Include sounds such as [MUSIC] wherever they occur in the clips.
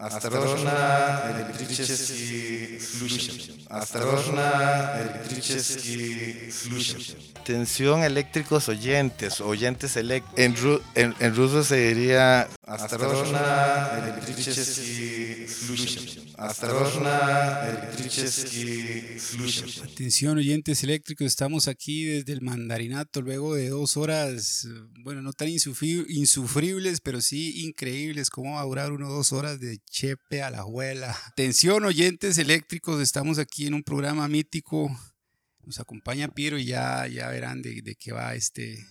Осторожно, электрический случай. Осторожно, электрический случай. Tensión eléctricos oyentes, oyentes elect en, ru en, en, ruso se diría Осторожно, электрический случай. Atención oyentes eléctricos, estamos aquí desde el Mandarinato, luego de dos horas, bueno, no tan insufribles, pero sí increíbles, cómo va a durar uno dos horas de chepe a la abuela. Atención oyentes eléctricos, estamos aquí en un programa mítico, nos acompaña Piero y ya, ya verán de, de qué va este,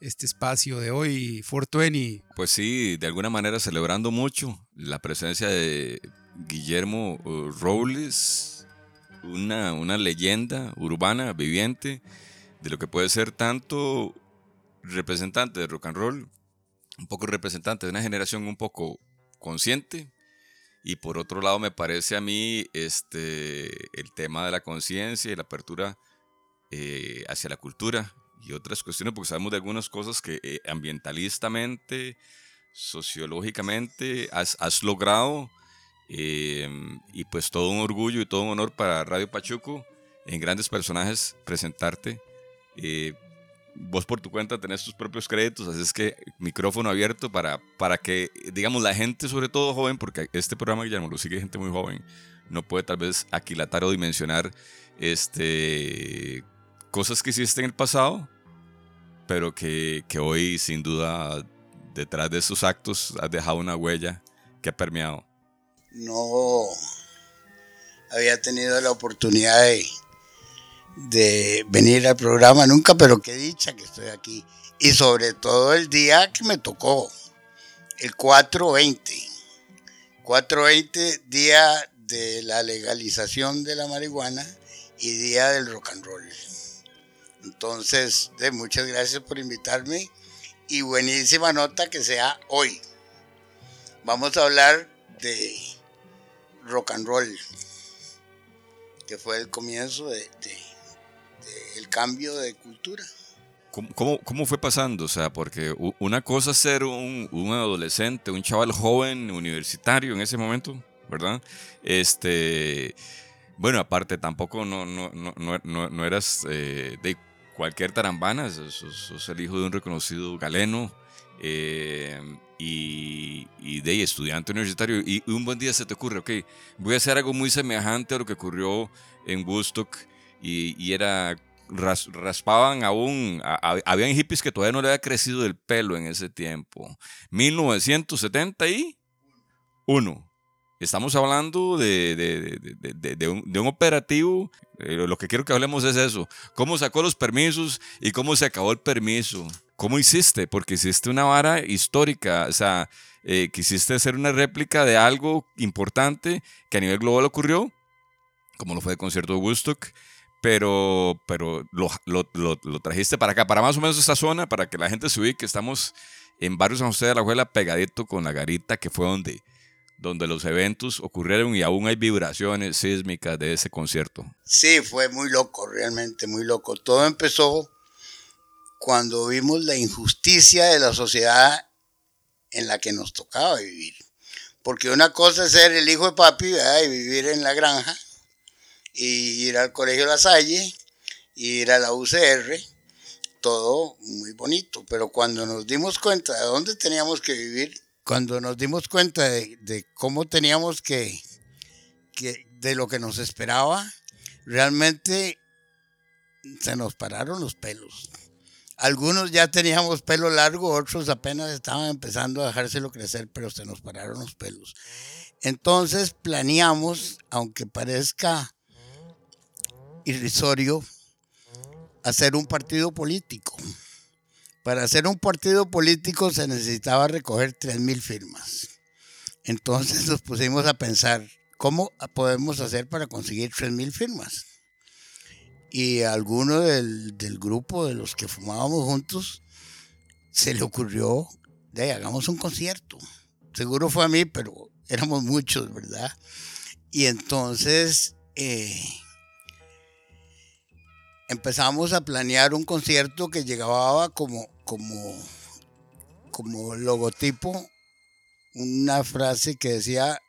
este espacio de hoy, 420. Pues sí, de alguna manera celebrando mucho la presencia de Guillermo uh, Robles, una, una leyenda urbana, viviente, de lo que puede ser tanto representante de rock and roll, un poco representante de una generación un poco consciente, y por otro lado, me parece a mí este, el tema de la conciencia y la apertura eh, hacia la cultura y otras cuestiones, porque sabemos de algunas cosas que eh, ambientalistamente, sociológicamente has, has logrado. Eh, y pues todo un orgullo y todo un honor para Radio Pachuco en grandes personajes presentarte vos por tu cuenta tenés tus propios créditos, así es que micrófono abierto para, para que, digamos, la gente, sobre todo joven, porque este programa, Guillermo, lo sigue gente muy joven, no puede tal vez aquilatar o dimensionar este, cosas que hiciste en el pasado, pero que, que hoy, sin duda, detrás de esos actos has dejado una huella que ha permeado. No había tenido la oportunidad de venir al programa nunca, pero qué dicha que estoy aquí. Y sobre todo el día que me tocó, el 420. 420, día de la legalización de la marihuana y día del rock and roll. Entonces, de muchas gracias por invitarme y buenísima nota que sea hoy. Vamos a hablar de rock and roll, que fue el comienzo de el cambio de cultura. ¿Cómo, ¿Cómo, fue pasando? O sea, porque una cosa es ser un, un, adolescente, un chaval joven, universitario en ese momento, ¿verdad? Este, bueno, aparte tampoco no, no, no, no, no eras eh, de cualquier tarambana, sos, el hijo de un reconocido galeno eh, y, de estudiante universitario. Y un buen día se te ocurre, ok, voy a hacer algo muy semejante a lo que ocurrió en Woodstock y, era raspaban aún, habían hippies que todavía no le había crecido el pelo en ese tiempo. 1971. Estamos hablando de, de, un, de, un, operativo, eh, lo que quiero que hablemos es eso, cómo sacó los permisos y cómo se acabó el permiso. ¿Cómo hiciste? Porque hiciste una vara histórica, o sea, eh, quisiste hacer una réplica de algo importante que a nivel global ocurrió, como lo fue el concierto de Woodstock, pero, pero lo, lo, lo, trajiste para acá, para más o menos esta zona, para que la gente se ubique. Estamos en Barrio San José de la Juela, pegadito con la garita, que fue donde, donde los eventos ocurrieron y aún hay vibraciones sísmicas de ese concierto. Sí, fue muy loco, realmente muy loco. Todo empezó cuando vimos la injusticia de la sociedad en la que nos tocaba vivir. Porque una cosa es ser el hijo de papi y vivir en la granja y ir al Colegio La Salle, ir a la UCR, todo muy bonito. Pero cuando nos dimos cuenta de dónde teníamos que vivir, cuando nos dimos cuenta de, cómo teníamos que, que, de lo que nos esperaba, realmente se nos pararon los pelos. Algunos ya teníamos pelo largo, otros apenas estaban empezando a dejárselo crecer, pero se nos pararon los pelos. Entonces planeamos, aunque parezca irrisorio hacer un partido político. Para hacer un partido político se necesitaba recoger 3.000 firmas. Entonces nos pusimos a pensar, ¿cómo podemos hacer para conseguir 3.000 firmas? Y alguno del, del, grupo de los que fumábamos juntos se le ocurrió, de hagamos un concierto. Seguro fue a mí, pero éramos muchos, ¿verdad? Y entonces... Eh, empezamos a planear un concierto que llegaba como, como, como logotipo una frase que decía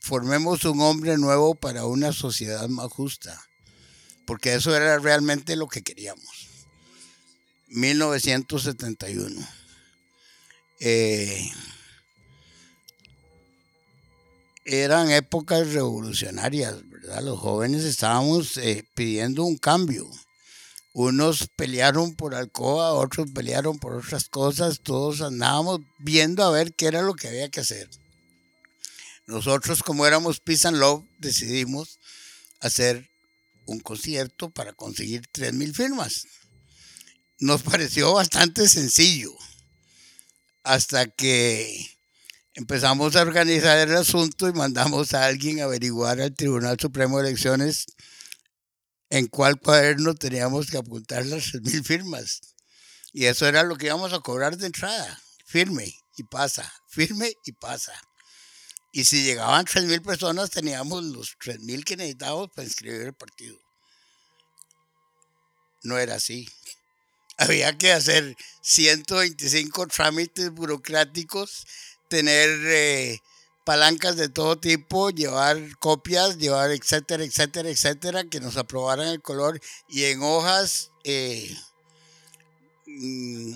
formemos un hombre nuevo para una sociedad más justa, porque eso era realmente lo que queríamos. 1971. Eh, eran épocas revolucionarias, ¿verdad? Los jóvenes estábamos eh, pidiendo un cambio. Unos pelearon por Alcoa, otros pelearon por otras cosas, todos andábamos viendo a ver qué era lo que había que hacer. Nosotros, como éramos Peace and Love, decidimos hacer un concierto para conseguir 3.000 firmas. Nos [LAUGHS] pareció bastante sencillo hasta que empezamos a organizar el asunto y mandamos a alguien a averiguar al Tribunal Supremo de Elecciones en cuál cuaderno teníamos que apuntar las 3.000 firmas. Y eso era lo que íbamos a cobrar de entrada. Firme y pasa, firme y pasa. Y si llegaban 3.000 personas, teníamos los 3.000 que necesitábamos para inscribir el partido. No era así. [LAUGHS] Había que hacer 125 trámites burocráticos, tener eh, palancas de todo tipo, llevar copias, llevar etcétera, etcétera, etcétera, que nos aprobaran el color y en hojas, eh, mm,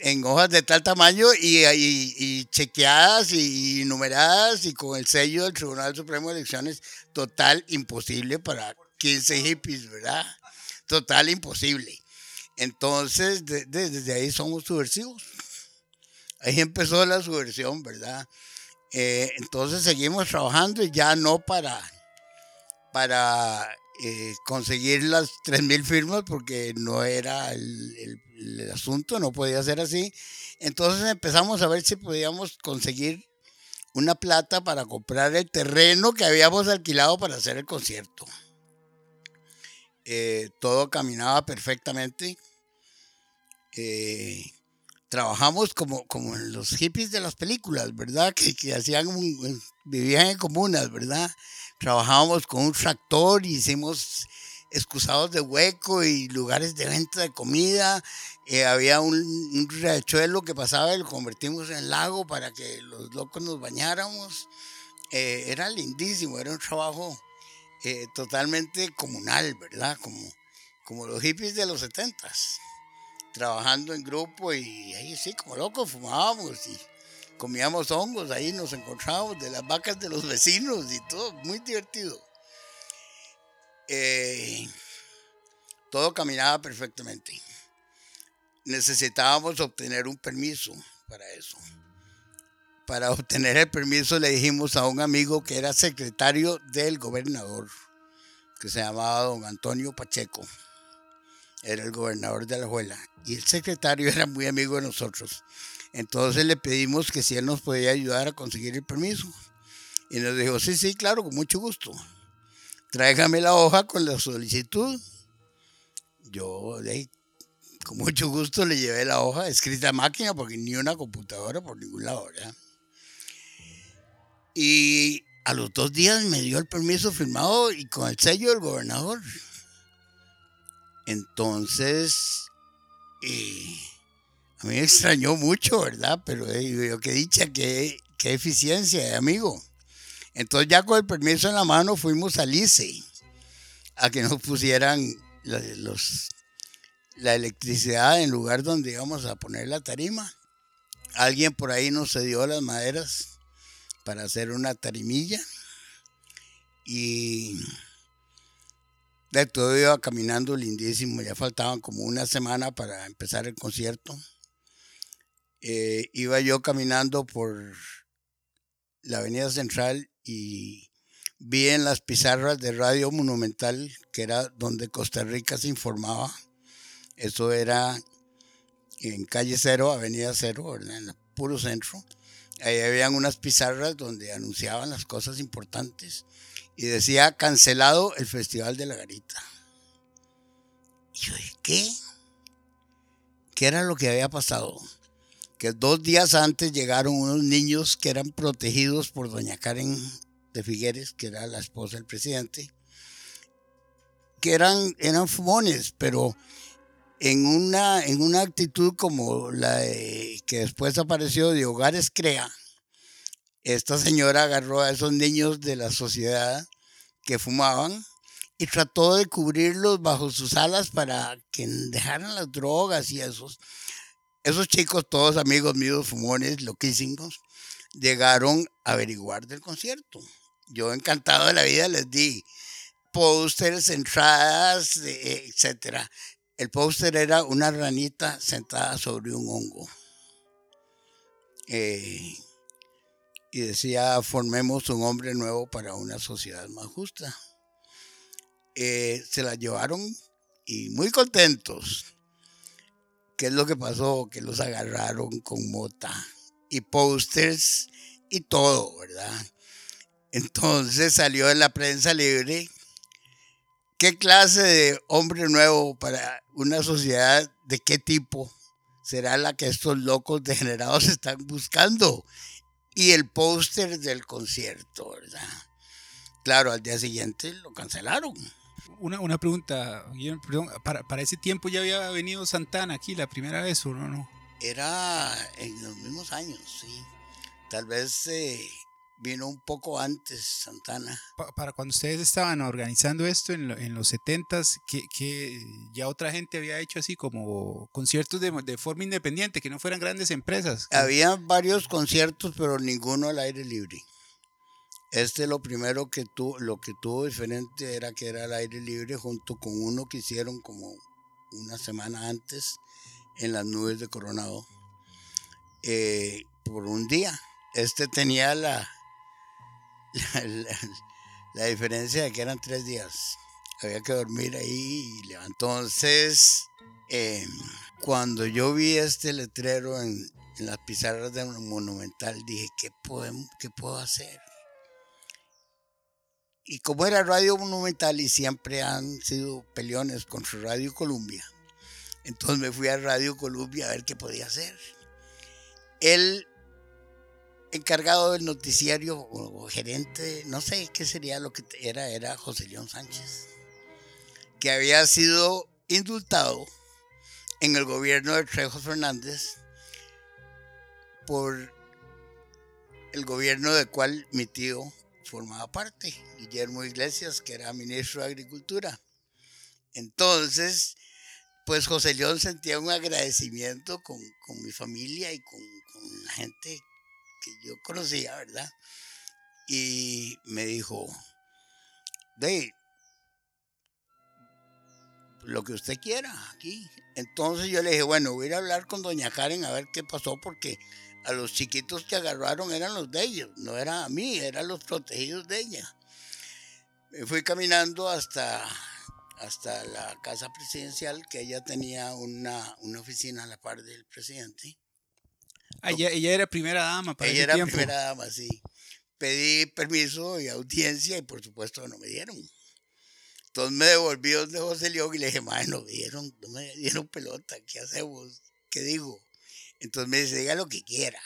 en hojas de tal tamaño y, y, chequeadas y, numeradas y con el sello del Tribunal Supremo de Elecciones, total imposible para 15 hippies, ¿verdad? Total imposible. Entonces, desde ahí somos subversivos. Ahí empezó la subversión, ¿verdad? Eh, entonces seguimos trabajando y ya no para, para eh, conseguir las 3.000 firmas porque no era el, asunto, no podía ser así. Entonces empezamos a ver si podíamos conseguir una plata para comprar el terreno que habíamos alquilado para hacer el concierto. Eh, todo caminaba perfectamente. Eh, trabajamos como, como en los hippies de las películas, ¿verdad? Que, que hacían, vivían en comunas, ¿verdad? Trabajábamos con un tractor, hicimos excusados de hueco y lugares de venta de comida. Eh, había un, un, riachuelo que pasaba y lo convertimos en lago para que los locos nos bañáramos. Eh, era lindísimo, era un trabajo eh, totalmente comunal, ¿verdad? Como, como los hippies de los setentas trabajando en grupo y ahí sí, como locos fumábamos y comíamos hongos, ahí nos encontrábamos de las vacas de los vecinos y todo, muy divertido. Eh, todo caminaba perfectamente. Necesitábamos obtener un permiso para eso. Para obtener el permiso le dijimos a un amigo que era secretario del gobernador, que se llamaba don Antonio Pacheco era el gobernador de Alajuela, y el secretario [LAUGHS] era muy amigo de nosotros. Entonces le pedimos que si él nos podía ayudar a conseguir el permiso. Y nos dijo, sí, sí, claro, con mucho gusto. Tráigame la hoja con la solicitud. Yo con mucho gusto le llevé la hoja escrita a máquina, porque ni una computadora por ningún lado, ¿verdad? Y a los dos días me dio el permiso firmado y con el sello del gobernador. Entonces, eh, a mí me extrañó mucho, ¿verdad? Pero eh, yo qué dicha, qué, qué eficiencia, amigo. Entonces ya con el permiso en la mano fuimos al ICE a que nos pusieran los, la electricidad en el lugar donde íbamos a poner la tarima. Alguien por ahí nos cedió las maderas para hacer una tarimilla y de todo iba caminando lindísimo, ya faltaban como una semana para empezar el concierto. Eh, iba yo caminando por la Avenida Central y vi en las pizarras de Radio Monumental, que era donde Costa Rica se informaba. Eso era en calle Cero, Avenida Cero, en el puro centro. Ahí habían unas pizarras donde anunciaban las cosas importantes y decía cancelado el Festival de la Garita. Y yo dije, ¿qué? ¿Qué era lo que había pasado? Que dos días antes llegaron unos niños que eran protegidos por doña Karen de Figueres, que era la esposa del presidente, que eran, eran fumones, pero en una, en una actitud como la que después apareció de Hogares Crea, esta señora agarró a esos niños de la sociedad que fumaban y trató de cubrirlos bajo sus alas para que dejaran las drogas y esos. Esos chicos, todos amigos míos, fumones, loquísimos, llegaron a averiguar del concierto. Yo encantado de la vida les di pósters, entradas, eh, etc. El póster era una ranita sentada sobre un hongo. Eh, y decía, formemos un hombre nuevo para una sociedad más justa. Eh, se la llevaron y muy contentos. ¿Qué es lo que pasó? Que los agarraron con mota y pósters y todo, ¿verdad? Entonces salió en la prensa libre. ¿Qué clase de hombre nuevo para una sociedad de qué tipo será la que estos locos degenerados [LAUGHS] están buscando? Y el póster del concierto, ¿verdad? Claro, al día siguiente lo cancelaron. Una, una pregunta, perdón, para, para ese tiempo ya había venido Santana aquí la primera vez o no? no? Era en los mismos años, sí. Tal vez eh, vino un poco antes Santana. Pa- para cuando ustedes estaban organizando esto en, lo- en los 70s, que, que ya otra gente había hecho así como conciertos de, de forma independiente, que no fueran grandes empresas. Había varios conciertos, pero ninguno al aire libre. Este lo primero que tuvo, lo que tuvo diferente era que era al aire libre junto con uno que hicieron como una semana antes en las nubes de Coronado eh, por un día. Este tenía [LAUGHS] la, la, diferencia de que eran tres días. Había que dormir ahí y levantó. Entonces, eh, cuando yo vi este letrero en, en las pizarras de Monumental, dije, ¿qué, podemos, ¿qué puedo hacer? Y como era Radio Monumental y siempre han sido peleones contra Radio Columbia, entonces me fui a Radio Columbia a ver qué podía hacer. El encargado del noticiario o gerente, no sé qué sería lo que era, era José León Sánchez, que había sido indultado en el gobierno de Trejo Fernández por el gobierno del cual mi tío formaba parte, Guillermo Iglesias, que era ministro de Agricultura. Entonces, pues José León sentía un agradecimiento con, con mi familia y con, la gente que yo conocía, ¿verdad? Y me dijo, de lo que usted quiera aquí. Entonces yo le dije, bueno, voy a hablar con doña Karen a ver qué pasó, porque a los chiquitos que agarraron eran los de ellos, no era a mí, eran los protegidos de ella. Me fui caminando hasta, hasta la casa presidencial, que ella tenía una, una oficina a la par del presidente. Ah, ella, ella era primera dama para ella ese era tiempo. primera dama, sí. Pedí permiso y audiencia y por supuesto no me dieron. Entonces me devolví donde José León y le dije, madre, no me dieron, no me dieron pelota, ¿qué hacemos? ¿Qué digo? Entonces me dice, diga lo que quiera.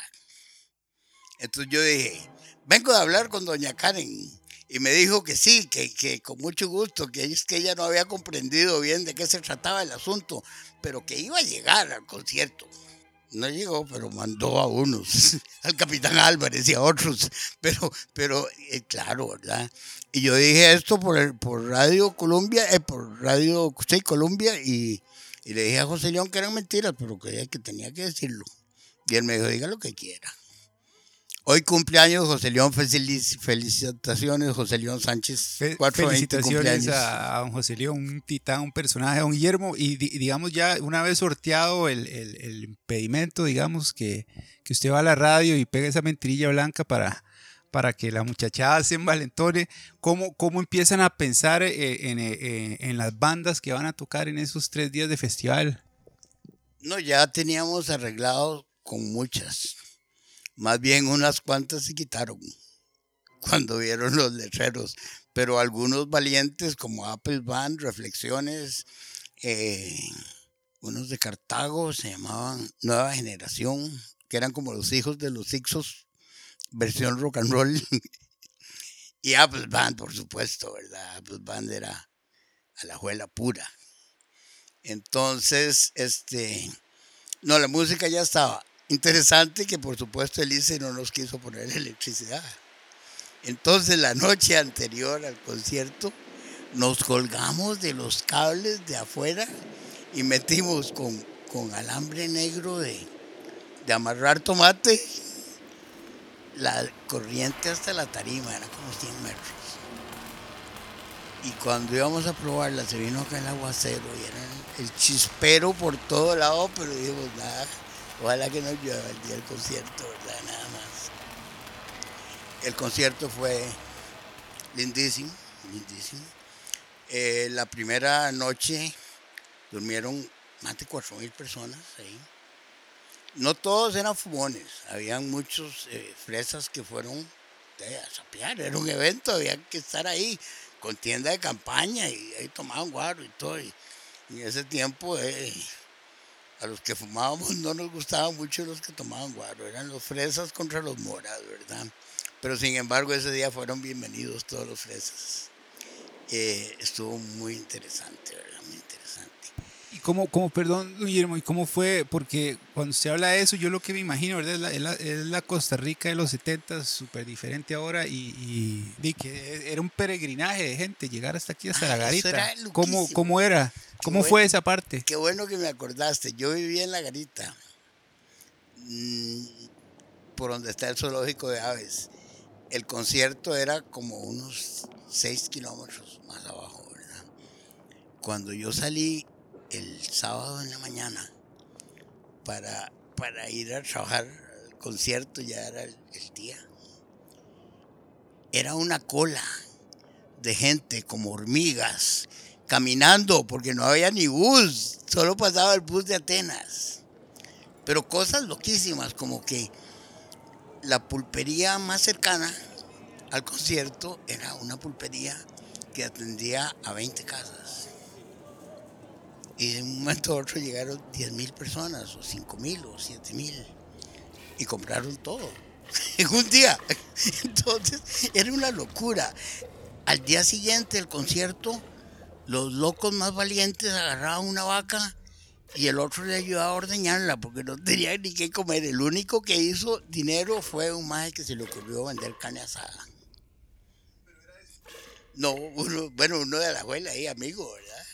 Entonces yo dije, vengo de hablar con doña Karen. Y me dijo que sí, que, que con mucho gusto, que es que ella no había comprendido bien de qué se trataba el asunto, pero que iba a llegar al concierto. No llegó, pero mandó a unos, [LAUGHS] al capitán Álvarez y a otros, [LAUGHS] pero, pero eh, claro, ¿verdad? Y yo dije esto por, el, por Radio Colombia, eh, por Radio sí, Colombia, y, y, le dije a José León que eran mentiras, pero que, que tenía que decirlo. Y él me dijo, diga lo que quiera. Hoy cumpleaños José León, felicitaciones José León Sánchez. Fe felicitaciones a, a, don José León, un titán, un personaje, don Guillermo. Y di, digamos ya, una vez sorteado el, el, el, impedimento, digamos, que, que usted va a la radio y pega esa mentirilla blanca para, para que la muchachada se envalentone, ¿cómo, cómo empiezan a pensar eh, en, eh, en las bandas que van a tocar en esos tres días de festival? No, ya teníamos arreglado con muchas. Más bien unas cuantas se quitaron [LAUGHS] cuando vieron los letreros, pero algunos valientes como Apple Band, Reflexiones, eh, unos de Cartago se llamaban Nueva Generación, que eran como los hijos de los Ixos, versión rock and roll, [LAUGHS] y Apple Band, por supuesto, ¿verdad? Apple Band era a la juela pura. Entonces, este, no, la música ya estaba Interesante que por supuesto el ICE no nos quiso poner [LAUGHS] electricidad. Entonces la noche anterior al concierto nos colgamos de los cables de afuera y metimos con, con alambre negro de, de amarrar tomate la corriente hasta la tarima, era como 100 metros. Y cuando íbamos a probarla se vino acá el aguacero y era el chispero por todo lado, pero dijimos nada, ojalá que no llueva el día del concierto, ¿verdad? Nada más. El concierto fue lindísimo, lindísimo. Eh, la primera noche durmieron más de 4 mil personas ahí. No todos eran fumones, habían muchos eh, fresas que fueron eh, a sapear, era un evento, había que estar ahí con tienda de campaña y ahí tomaban guaro y todo. Y, en ese tiempo eh, a los que fumábamos [LAUGHS] no nos gustaban mucho los que tomaban guaro, eran los fresas contra los moras, ¿verdad? Pero sin embargo ese día fueron bienvenidos todos los fresas. Estuvo muy interesante, ¿verdad? ¿Y cómo, cómo, perdón, Guillermo, y cómo fue? Porque cuando se habla de eso, yo lo que me imagino, ¿verdad? Es la, es la, es la Costa Rica de los 70, súper diferente ahora, y, y, y, que era un peregrinaje de gente, llegar hasta aquí, hasta Ah, la eso garita. era ¿Cómo. ¿Cómo era? ¿Cómo bueno. fue esa parte? Qué bueno que me acordaste. Yo vivía en la garita, mm, por donde está el zoológico de aves. El concierto era como unos 6 kilómetros más abajo, ¿verdad? Cuando yo salí el sábado en la mañana para, para ir a trabajar al concierto, ya era el, el día, era una cola de gente como hormigas caminando porque no había ni bus, solo pasaba el bus de Atenas. Pero cosas loquísimas como que la pulpería más cercana al concierto era una pulpería que atendía a 20 casas. Y de un momento a otro llegaron 10 mil personas, o 5 mil, o 7 mil, y compraron todo [LAUGHS] en un día. [LAUGHS] Entonces era una locura. Al día siguiente del concierto, los locos más valientes agarraban una vaca y el otro le ayudaba a ordeñarla porque no tenía ni qué comer. El único que hizo dinero fue un maje que se le ocurrió vender carne asada. No, uno, bueno, uno de la abuela ahí, amigo, ¿verdad?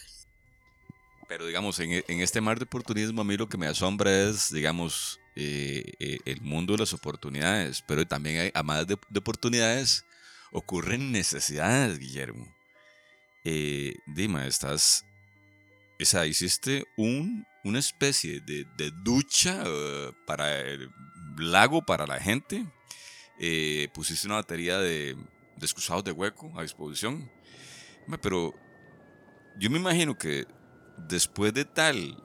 Pero digamos, en, e- en este mar de oportunismo a mí lo que me asombra es, digamos, eh, eh, el mundo de las oportunidades. Pero también hay, además de, de oportunidades, ocurren necesidades, Guillermo. Eh, Dima, estás... O sea, hiciste un, una especie de, de ducha eh, para el lago, para la gente. Eh, pusiste una batería de, de excusados de hueco a disposición. Pero yo me imagino que después de tal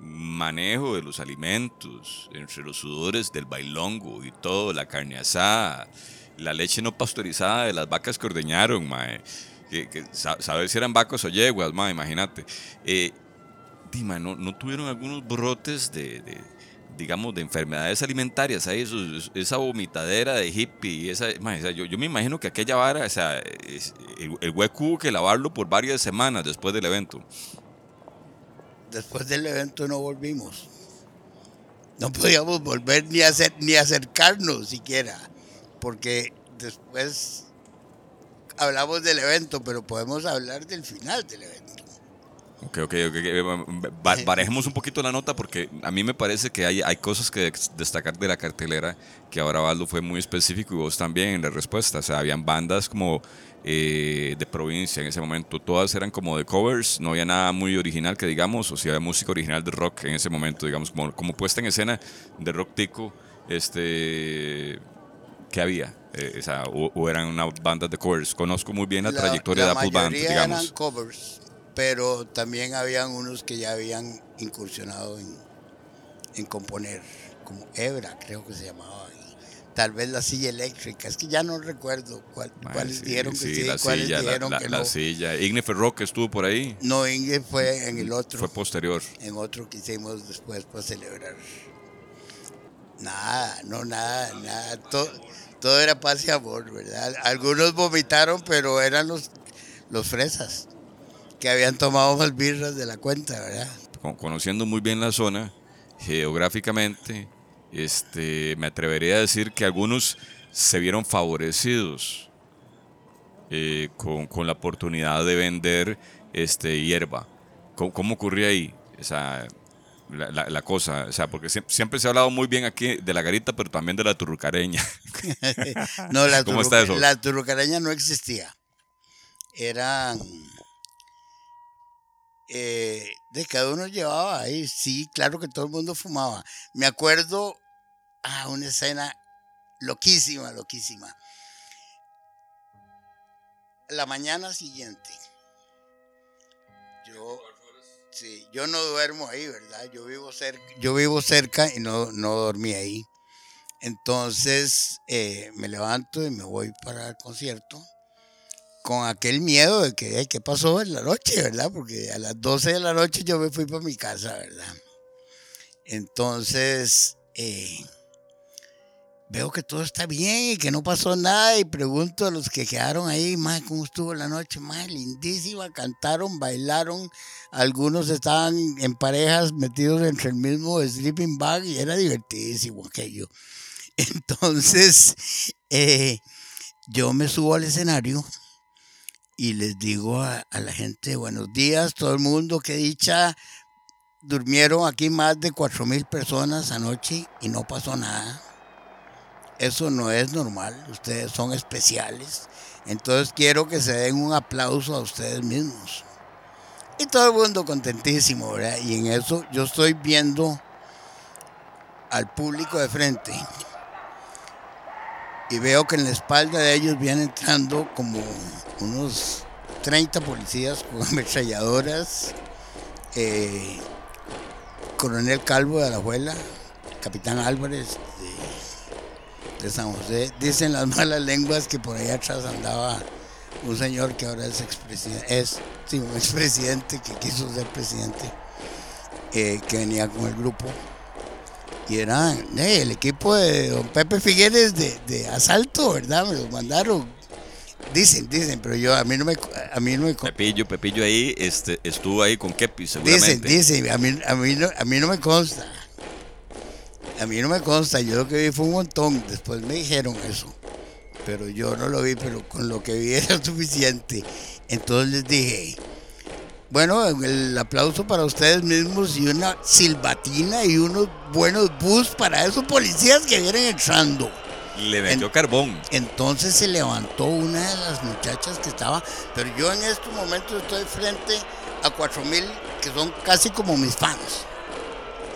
manejo de los alimentos, entre los sudores del bailongo y todo, la carne asada, la leche no pasteurizada de las vacas que ordeñaron, mae, que, que sa- saber si eran vacas o yeguas, mae, imagínate. Eh, di, mae, ¿no, no tuvieron algunos brotes de, digamos, de enfermedades alimentarias, ahí, esos- esa vomitadera de hippie, esa, mae, yo, yo me imagino que aquella vara, o sea, es- el, el hueco hubo que lavarlo por varias semanas después del evento. Después del evento no volvimos. No podíamos volver ni, a hacer, ni acercarnos siquiera, porque después hablamos del evento, pero podemos hablar del final del evento. Ok, ok, ok. un poquito la nota porque a mí me parece que hay, hay cosas que destacar de la cartelera que ahora Valdo fue muy específico y vos también en la respuesta. O sea, habían bandas como eh, de provincia en ese momento. Todas eran como de covers, no había nada muy original que digamos, o si había música original de rock en ese momento, digamos, como, como puesta en escena de rock tico, este... ¿Qué había? Eh, o sea, o, o eran una bandas de covers. Conozco muy bien la, trayectoria la de Apple Band, digamos. eran covers, pero también habían unos que ya habían incursionado en, en componer, como Ebra, creo que se llamaba. Tal vez la silla eléctrica, es que ya no recuerdo cuál- cuáles sí, dijeron que sí, la cuáles silla, la- dijeron la, que la no. silla. Igne Ferroque estuvo por ahí. No, Inge fue en el otro. Fue posterior. en otro que hicimos después para celebrar. Nada, no, nada, nada. Todo, todo era paz y amor, ¿verdad? Algunos vomitaron, pero eran los, los fresas que habían tomado más birras de la cuenta, ¿verdad? Con- Conociendo muy bien la zona, geográficamente, este, me atrevería a decir que algunos se vieron favorecidos eh, con, con la oportunidad de vender este, hierba. ¿Cómo, cómo ocurría ahí? O sea, la, la- la cosa, o sea, porque siempre, siempre se ha hablado muy bien aquí de la garita, pero también de la turrucareña. [LAUGHS] No, la, ¿Cómo está eso? la turrucareña no existía. Eran. Eh, de cada uno llevaba ahí, sí, claro que todo el mundo fumaba. Me acuerdo, ah, una escena loquísima, loquísima. La mañana siguiente, yo, sí, yo no duermo ahí, ¿verdad? Yo vivo cerca, yo vivo cerca y no, no dormí ahí. Entonces eh, me levanto y me voy para el concierto con aquel miedo de que, ¿qué pasó en la noche, verdad? Porque a las 12 de la noche yo me fui para mi casa, ¿verdad? Entonces eh, veo que todo está bien y que no pasó nada y pregunto a los que quedaron ahí, más ¿cómo estuvo la noche? Más lindísima, cantaron, bailaron, algunos estaban en parejas metidos entre el mismo sleeping bag y era divertidísimo aquello. [LAUGHS] Entonces, eh, yo me subo al escenario y les digo a, la gente, buenos días, todo el mundo, qué dicha. Durmieron aquí más de cuatro mil personas anoche y no pasó nada. Eso no es normal, ustedes son especiales. Entonces quiero que se den un aplauso a ustedes mismos. Y todo el mundo contentísimo, ¿verdad? Y en eso yo estoy viendo al público de frente y veo que en la espalda de ellos vienen entrando como unos 30 policías con [LAUGHS] ametralladoras, eh, coronel Calvo de Alajuela, capitán Álvarez de, San José. Dicen las [LAUGHS] malas lenguas que por ahí atrás andaba un señor que ahora es expresidente, es sí, un [LAUGHS] expresidente que quiso ser presidente, eh, que venía con el grupo y eran eh, el equipo de don Pepe Figueres de, de asalto, ¿verdad? Me los mandaron. Dicen, dicen, pero yo a mí no me a mí no me Pepillo, Pepillo ahí este, estuvo ahí con Kepi, dicen, seguramente. dicen, a mí, a mí no, a mí no me consta. A mí no me consta, yo lo que vi fue un montón, después me dijeron eso. Pero yo no lo vi, pero con lo que vi [LAUGHS] era suficiente. Entonces les dije, bueno, el aplauso para ustedes mismos y una silbatina y unos buenos bus para esos policías que vienen entrando. Le metió En- carbón. Entonces se levantó una de las muchachas que estaba, pero yo en estos momentos estoy frente a cuatro mil que son casi como mis fans.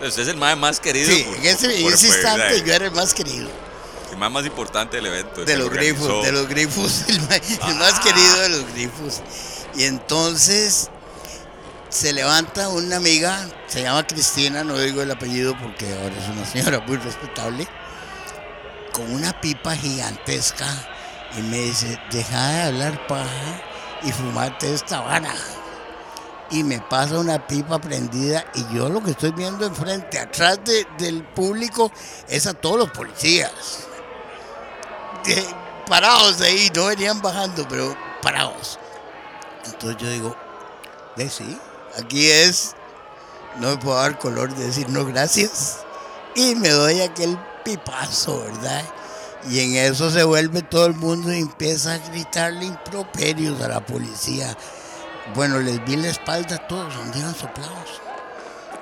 Usted es el mae más querido. Sí, por- en ese, en por- ese por- instante el yo era el más querido. mae más importante del evento. De los grifos, de los grifos, [LAUGHS] el, ma- el más querido de los grifos. Y entonces se levanta una amiga, se llama Cristina, no digo el apellido porque ahora es una señora muy respetable, con una pipa gigantesca y me dice, deja de hablar paja y fumate esta vara. Y me pasa una pipa prendida y yo lo que estoy viendo enfrente, atrás de- del público, es a todos los policías parados ahí, no venían bajando, pero parados. Entonces yo digo, de sí, aquí es, no me puedo dar color de decir no gracias. Y me doy aquel pipazo, ¿verdad? Y en eso se vuelve todo el mundo y empieza a gritarle improperios a la policía. Bueno, les vi la espalda a todos, anduvieron soplados.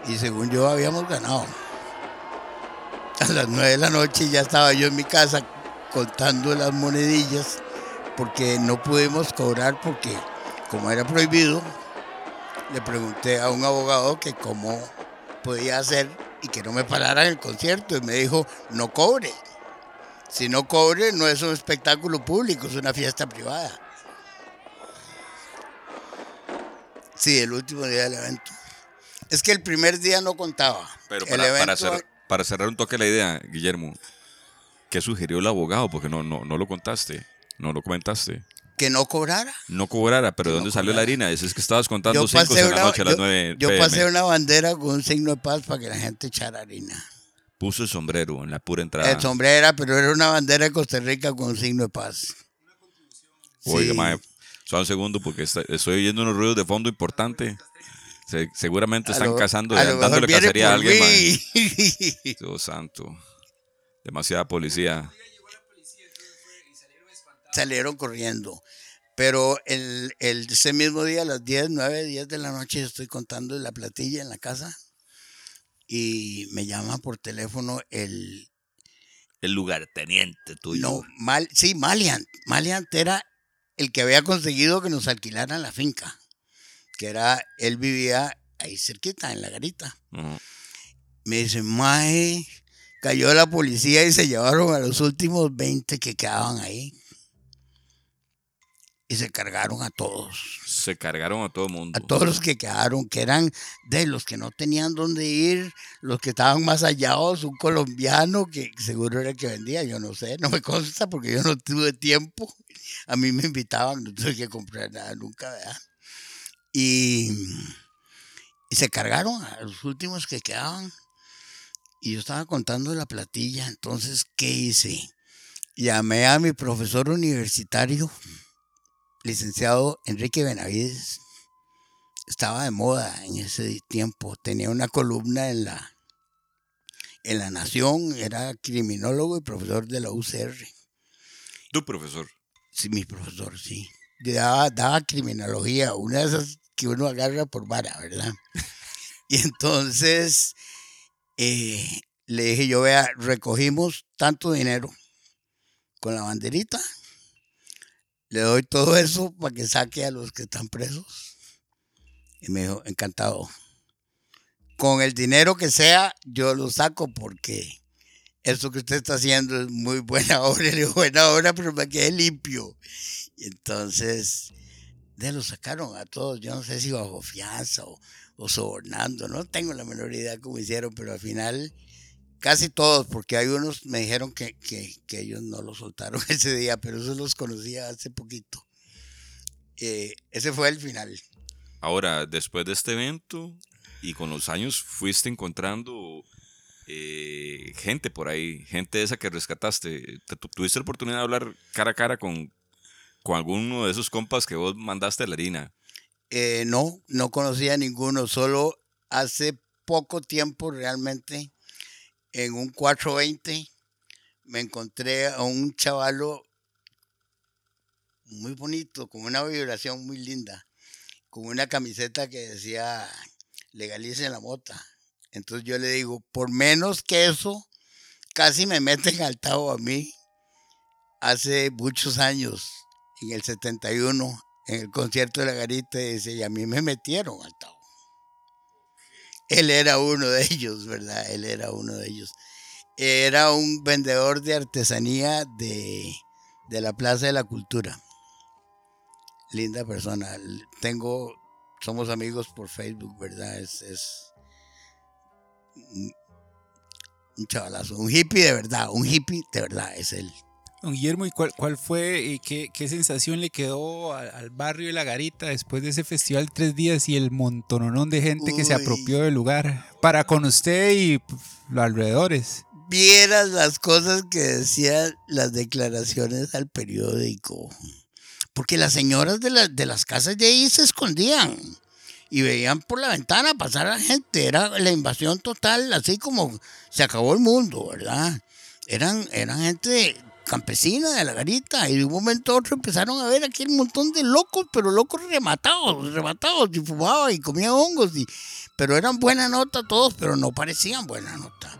Y según yo habíamos ganado. A las nueve de la noche ya estaba yo en mi casa contando las monedillas porque no pudimos cobrar porque como era prohibido, le pregunté a un abogado que cómo podía hacer y que no me pararan el concierto y me dijo, no cobre. Si no cobre no es un espectáculo público, es una fiesta privada. Sí, el último día del evento. Es que el primer día no contaba. Pero para, para evento, cer- para cerrar un toque la idea, Guillermo, ¿qué sugirió el abogado? Porque no, no, no lo contaste, no lo comentaste. Que no cobrara. No cobrara, pero ¿de no dónde salió la harina? Es que estabas contando Yo cinco pasé, en la una, noche a las yo- 9 yo pasé una bandera con un signo de paz para que la gente echara harina. Puso el sombrero en la pura entrada. El sombrera, pero era una bandera de Costa Rica con un signo de paz. Oiga, Sí. mae, solo un segundo porque está- estoy oyendo unos ruidos de fondo importantes. Se- seguramente están lo- cazando, dándole cacería a alguien, mae. [LAUGHS] Dios santo. Demasiada policía. Salieron corriendo. Pero el, el- ese mismo día, a las 10, 9, 10 de la noche, estoy contando la platilla en la casa y me llama por teléfono el... El lugarteniente tuyo. No, Mal, sí, Maliant. Maliant era el que había conseguido que nos alquilaran la finca, que era, él vivía ahí cerquita, en la garita. Me dice, Mae, cayó la policía y se llevaron a los últimos 20 que quedaban ahí. Y se cargaron a todos. Se cargaron a todo el mundo. A todos los que quedaron, que eran de los que no tenían dónde ir, los que estaban más hallados, un colombiano que seguro era el que vendía, yo no sé, no me consta porque yo no tuve tiempo. A mí me invitaban, no tuve que comprar nada nunca, ¿verdad? Y, y se cargaron a los últimos que quedaban. Y yo estaba contando la platilla, entonces, ¿qué hice? Llamé a mi profesor universitario, licenciado Enrique Benavides. Estaba de moda en ese tiempo. Tenía una columna en la, en la Nación, era criminólogo y profesor de la UCR. Tu profesor. Sí, mi profesor, sí. Daba, daba criminología, una de esas que uno agarra por vara, ¿verdad? [LAUGHS] Y entonces eh, le dije yo, vea, recogimos tanto dinero con la banderita, le doy todo eso para que saque a los que están presos. Y me dijo, encantado. Con el dinero que sea, yo lo saco porque eso que usted está haciendo es muy buena [LAUGHS] obra, le digo, buena obra, pero me quedé limpio. Entonces, de lo sacaron a todos, yo no sé si bajo fianza o, o sobornando, no tengo la menor idea cómo hicieron, pero al final, casi todos, porque hay unos me dijeron que, que, que ellos no lo soltaron [LAUGHS] ese día, pero esos los conocía hace poquito. Eh, ese fue el final. Ahora, después de este evento y con los años fuiste encontrando eh, gente por ahí, gente esa que rescataste. ¿Te- tu- ¿Tuviste la oportunidad de hablar cara a cara con, con alguno de esos compas que vos mandaste a la harina? Eh, no, no conocía a ninguno, solo hace poco tiempo realmente, en un 420, me encontré a un chavalo muy bonito, con una vibración muy linda, con una camiseta que decía legalicen la mota. Entonces yo le digo, por menos que eso, casi me meten al tabo a mí hace muchos años, en el 71, en el concierto de la garita, y a mí me metieron al tabo. Él era uno de ellos, ¿verdad? Él era uno de ellos. Era un vendedor de artesanía de, de la Plaza de la Cultura. Linda persona. Tengo, somos amigos por Facebook, ¿verdad? Es, es un, chavalazo, un hippie de verdad, un hippie de verdad es él. Don Guillermo, ¿y cuál, cuál fue y qué, qué sensación le quedó al, al barrio de La Garita después de ese festival tres días y el montononón de gente que se apropió del lugar para con usted y los alrededores? vieras las cosas que decían las declaraciones al periódico. Porque las señoras de, la- de las casas de ahí se escondían y veían por la ventana pasar a la gente. Era la invasión total, así como se acabó el mundo, ¿verdad? Eran, eran gente campesina de la garita y de un momento a otro empezaron a ver aquí un montón de locos, pero locos rematados, rematados y fumaban y comían hongos. Y, pero eran buena nota todos, pero no parecían buena nota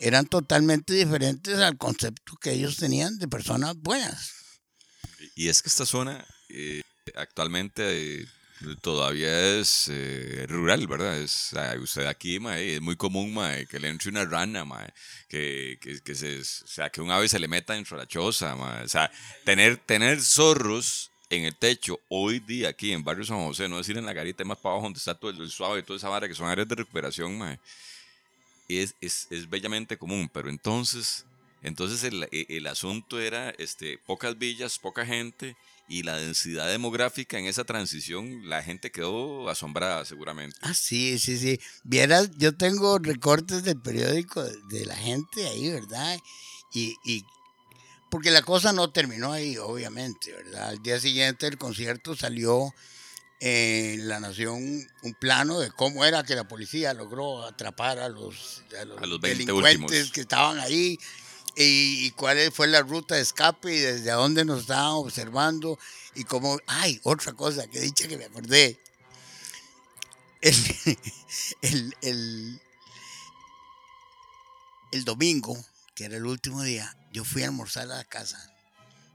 eran totalmente diferentes al concepto que ellos tenían de personas buenas. Y es que esta zona eh, actualmente eh, todavía es eh, rural, ¿verdad? Es, usted aquí, mae, es muy común mae, que le entre una rana, mae, que, que, que se, o sea, que un ave se le meta dentro de la choza. mae. O sea, tener, tener zorros en el techo hoy día aquí en Barrio San José, no decir en la garita, más para abajo donde está todo el, suave y toda esa vara, que son áreas de recuperación, mae, es, es, es bellamente común, pero entonces, entonces el, el asunto era este, pocas villas, poca gente y la densidad demográfica en esa transición, la gente quedó asombrada seguramente. Ah, sí, sí, sí. Vieras, yo tengo recortes del periódico de, la gente ahí, ¿verdad? Y, y porque la cosa no terminó ahí, obviamente, ¿verdad? Al día siguiente del concierto salió en La Nación un plano de cómo era que la policía logró atrapar a los, a los, A los 20 delincuentes últimos. que estaban ahí. Y, cuál fue la ruta de escape y desde dónde nos estaban observando y cómo, ay, otra cosa, que dicha que me acordé. El, [LAUGHS] el, el, el domingo, que era el último día, yo fui a almorzar a la casa.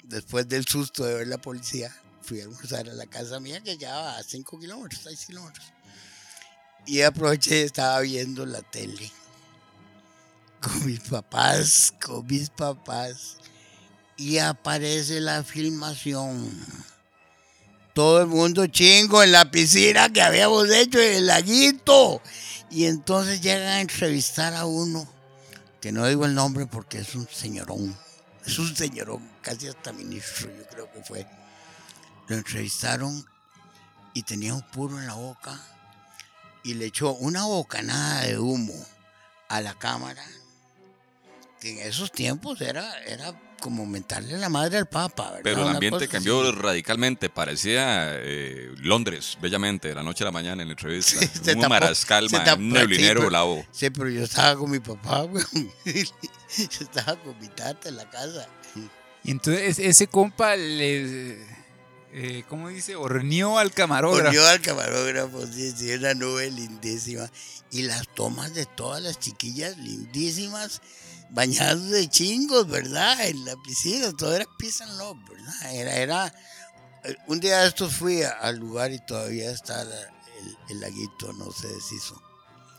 Después del susto de ver la policía, fui a almorzar a la casa mía que quedaba a 5 kilómetros, 6 kilómetros. Y aproveché y estaba viendo la tele con mis papás, con mis papás. Y aparece la filmación. Todo el mundo chingo en la piscina que habíamos hecho en el laguito. Y entonces llegan a entrevistar a uno, que no digo el nombre porque es un señorón. Es un señorón, casi hasta ministro, yo creo que fue. Lo entrevistaron y tenía un puro en la boca y le echó una bocanada de humo a la cámara, que en esos tiempos era, era como mentarle la madre al Papa. ¿verdad? Pero el ambiente cambió así. radicalmente. Parecía eh, Londres, bellamente, de la noche a la mañana en la entrevista. Sí, se un tapó- marascal, un neblinero sí, pero- bravo. Sí, pero yo estaba con mi papá, [LAUGHS] weón. Yo estaba con mi tata en la casa. Y entonces ese compa le, eh, ¿cómo dice? Horneó al camarógrafo. Ponió al camarógrafo, sí, sí, una nube lindísima. Y las tomas de todas las chiquillas lindísimas, bañadas de chingos, ¿verdad? En la piscina, todo era peace and love, ¿verdad? Era, era... eh, Un día de estos fui a- al lugar y todavía está la- el, el laguito, no se deshizo.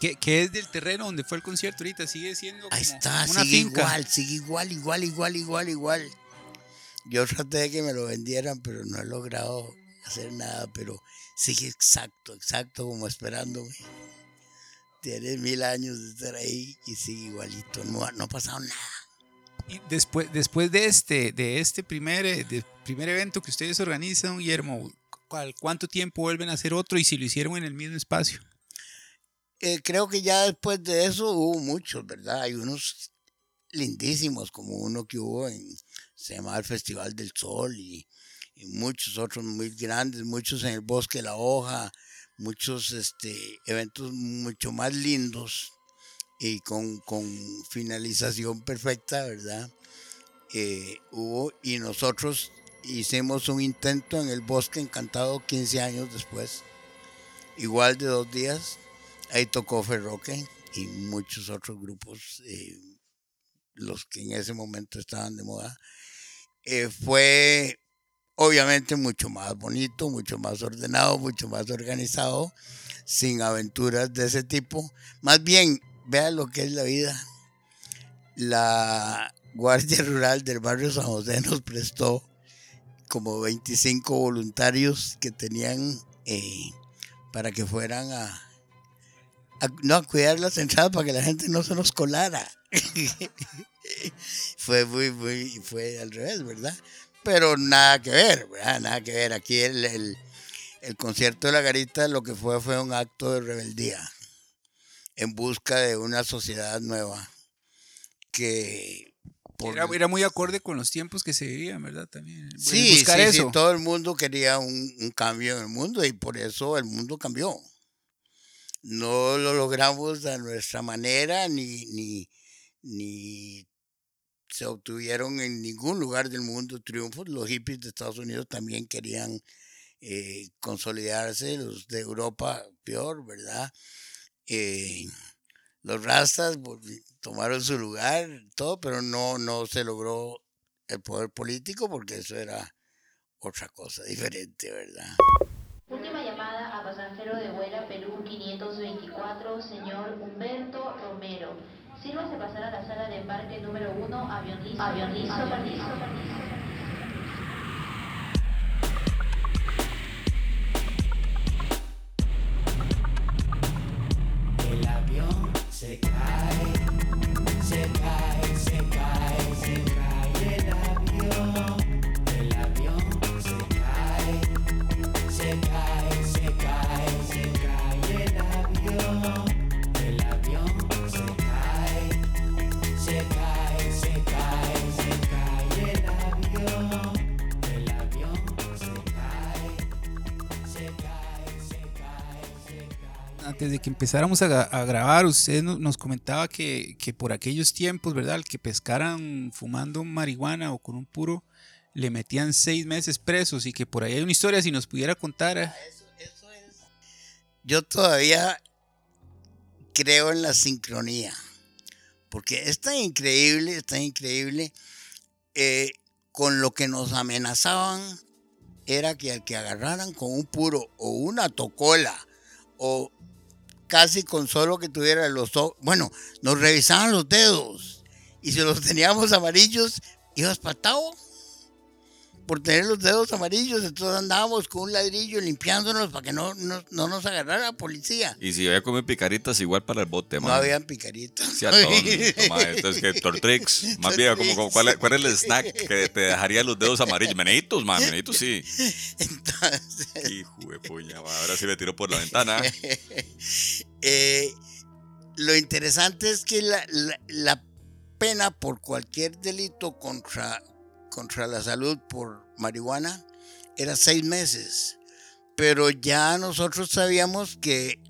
que, que es del terreno donde fue el concierto ahorita, sigue siendo como Ahí está, una sigue finca. igual, sigue igual, igual, igual, igual, igual. Yo traté de que me lo vendieran, pero no he logrado hacer nada, pero sigue exacto, exacto como esperándome. Tiene mil años de estar ahí y sigue igualito, no, ha- no ha pasado nada. Y después, después de este, de este primer, eh, de primer evento que ustedes organizan, Guillermo, ¿cuál- ¿cuánto tiempo vuelven a hacer otro y si lo hicieron en el mismo espacio? Eh, creo que ya después de eso hubo muchos, ¿verdad? Hay unos lindísimos, como uno que hubo en, se llamaba el Festival del Sol y, y muchos otros muy grandes, muchos en el Bosque de la Hoja, muchos este, eventos mucho más lindos y con, con finalización perfecta, ¿verdad? Eh, hubo y nosotros hicimos un intento en el Bosque Encantado 15 años después, igual de dos días. Ahí tocó Ferroque y muchos otros grupos, eh, los que en ese momento estaban de moda. Eh, fue obviamente mucho más bonito, mucho más ordenado, mucho más organizado, sin aventuras de ese tipo. Más bien, vea lo que es la vida. La Guardia Rural del barrio San José nos prestó como 25 voluntarios que tenían eh, para que fueran a, a- no, a cuidar las entradas para que la gente no se nos colara. [LAUGHS] fue muy, muy, fue al revés, ¿verdad? Pero nada que ver, ¿verdad? Nada que ver. Aquí el, el, el concierto de la garita lo que fue fue un acto de rebeldía en busca de una sociedad nueva que por- Era, era muy acorde con los tiempos que se vivían, ¿verdad? También. el Sí, buscar sí, sí, eso. todo el mundo quería un, un cambio en el mundo y por eso el mundo cambió. No lo logramos a nuestra manera ni, ni, ni se obtuvieron en ningún lugar del mundo triunfos. Los hippies de Estados Unidos también querían eh, consolidarse, los de Europa peor, ¿verdad? Eh, los rastas volvi- tomaron su lugar, todo, pero no, no se logró el poder político porque eso era otra cosa diferente, ¿verdad? Última llamada a pasajero de pasar a la sala de embarque número 1, avión listo. Avión listo, avión listo. El avión se cae, que empezáramos a, gra- a grabar, usted no- nos comentaba que, que por aquellos tiempos, ¿verdad? El que pescaran fumando marihuana o con un puro, le metían seis meses presos y que por ahí hay una historia, si nos pudiera contar. eh. Yo todavía creo en la sincronía, porque es tan increíble, es tan increíble, eh, con lo que nos amenazaban era que al que agarraran con un puro o una tocola o casi con solo que tuviera los ojos, bueno, nos revisaban los dedos y si los teníamos amarillos, ibas patado por tener los dedos amarillos, entonces andábamos con un ladrillo limpiándonos para que no, no, no nos agarrara la policía. Y si había comido picaritas, igual para el bote, No man. habían picaritas. Sí, [LAUGHS] ma, Entonces, que Tortrix, más bien, como, como, ¿cuál, es- cuál es el snack que te dejaría los dedos amarillos? Meneitos, man, meneitos sí. Entonces, Hijo de puña, ahora sí me tiró por la ventana. [LAUGHS] eh, lo interesante es que la, la- la pena por cualquier delito contra, contra la salud por marihuana era seis meses. Pero ya nosotros sabíamos que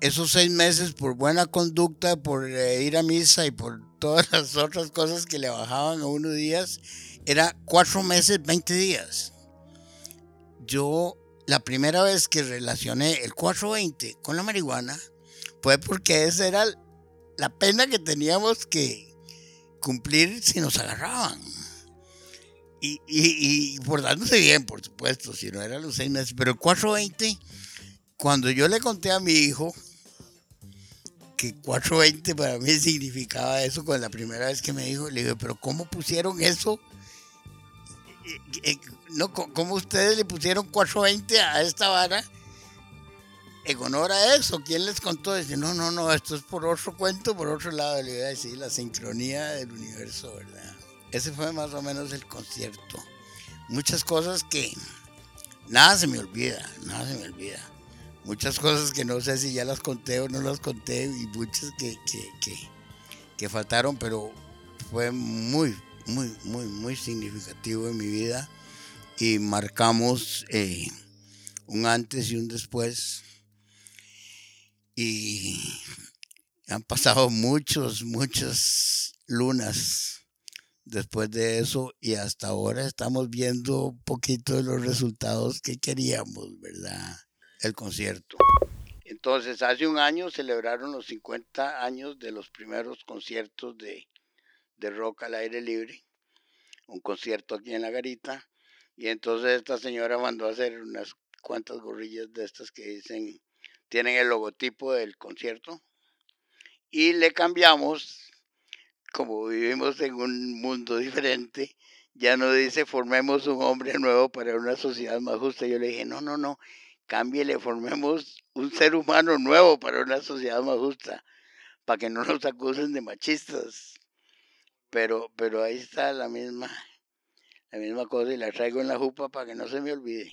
esos seis meses por buena conducta, por eh, ir a misa y por [LAUGHS] todas las otras cosas que le bajaban a unos días, era cuatro meses, 20 días. Yo la primera vez que relacioné el 420 con la marihuana fue porque esa era la pena que teníamos que cumplir si nos agarraban. Y, y, y portándose bien, por supuesto, si no eran los seis meses. Pero el 420, cuando yo le conté a mi hijo que 420 para mí significaba eso, con la primera vez que me dijo, le digo, pero ¿cómo pusieron eso? Eh, eh, no, ¿Cómo ustedes le pusieron 420 a esta vara? En honor a eso, ¿quién les contó? Dice, no, no, no, esto es por otro cuento, por otro lado. Le iba a decir la sincronía del universo, ¿verdad? Ese fue más o menos el concierto. Muchas cosas que nada se me olvida, nada se me olvida. Muchas cosas que no sé si ya las conté o no las conté y muchas que, que, que, que faltaron, pero fue muy, muy, muy, muy significativo en mi vida y marcamos eh, un antes y un después. Y han pasado muchos, muchas lunas después de eso y hasta ahora estamos viendo un poquito de los resultados que queríamos, ¿verdad? El concierto. Entonces, hace un año celebraron los 50 años de los primeros conciertos de, de rock al aire libre, un concierto aquí en La Garita, y entonces esta señora mandó a hacer unas cuantas gorrillas de estas que dicen, tienen el logotipo del concierto, y le cambiamos como vivimos en un mundo diferente, ya no dice formemos un hombre nuevo para una sociedad más justa. Yo le dije, no, no, no, cámbiele, formemos un ser humano nuevo para una sociedad más justa, para que no nos acusen de machistas. Pero, pero ahí está la misma, la misma cosa y la traigo en la jupa para que no se me olvide.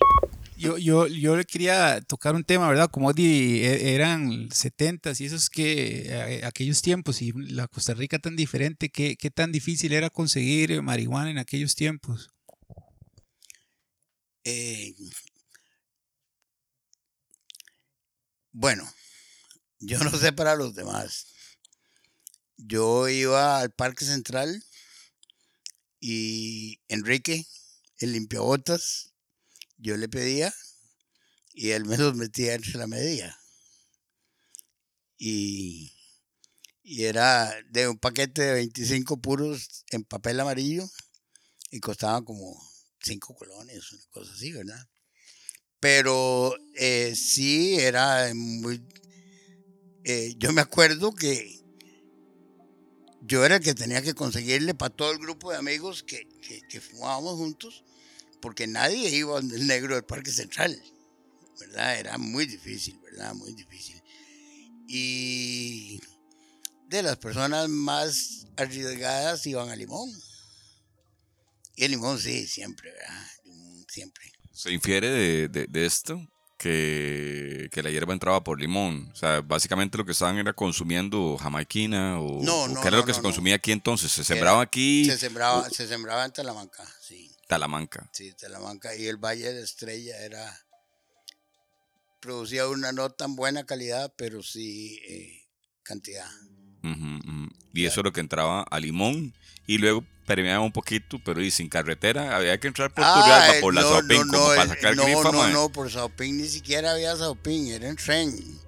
Yo, yo, yo le quería tocar un tema, ¿verdad? Como di, e- eran 70 y esos que eh, aquellos tiempos y la Costa Rica tan diferente, ¿qué, qué tan difícil era conseguir marihuana en aquellos tiempos? Eh, bueno, yo no sé para los demás. Yo iba al Parque Central y Enrique, el limpiabotas, yo le pedía y él me [LAUGHS] los metía entre la media. Y, y era de un paquete de 25 puros en papel amarillo y costaban como 5 colones, una cosa así, ¿verdad? Pero eh, sí era muy... eh, yo me acuerdo que yo era el que tenía que conseguirle para todo el grupo de amigos que, que fumábamos juntos, porque nadie iba donde el negro del Parque Central, ¿verdad? Era muy difícil, ¿verdad? Muy difícil. Y de las personas más arriesgadas iban a Limón. Y el Limón sí, siempre, ¿verdad? Limón, siempre. Se infiere de, de- de esto que, que la hierba entraba por limón. O sea, básicamente lo que estaban era consumiendo jamaiquina o, No, o no, ¿qué era no, lo que se consumía aquí entonces? Se sembraba aquí Se sembraba, se sembraba en Talamanca, sí. Talamanca. Sí, Talamanca. Y el Valle de la Estrella era producía una no tan buena calidad, pero sí eh, cantidad. Y eso es lo que entraba a Limón y luego permeaba un poquito, pero y sin carretera había que entrar por Turrialba, Ah, por la no, no, como no, para sacar no, grifa, no, no, por Saupín ni siquiera había Saupín, era en tren.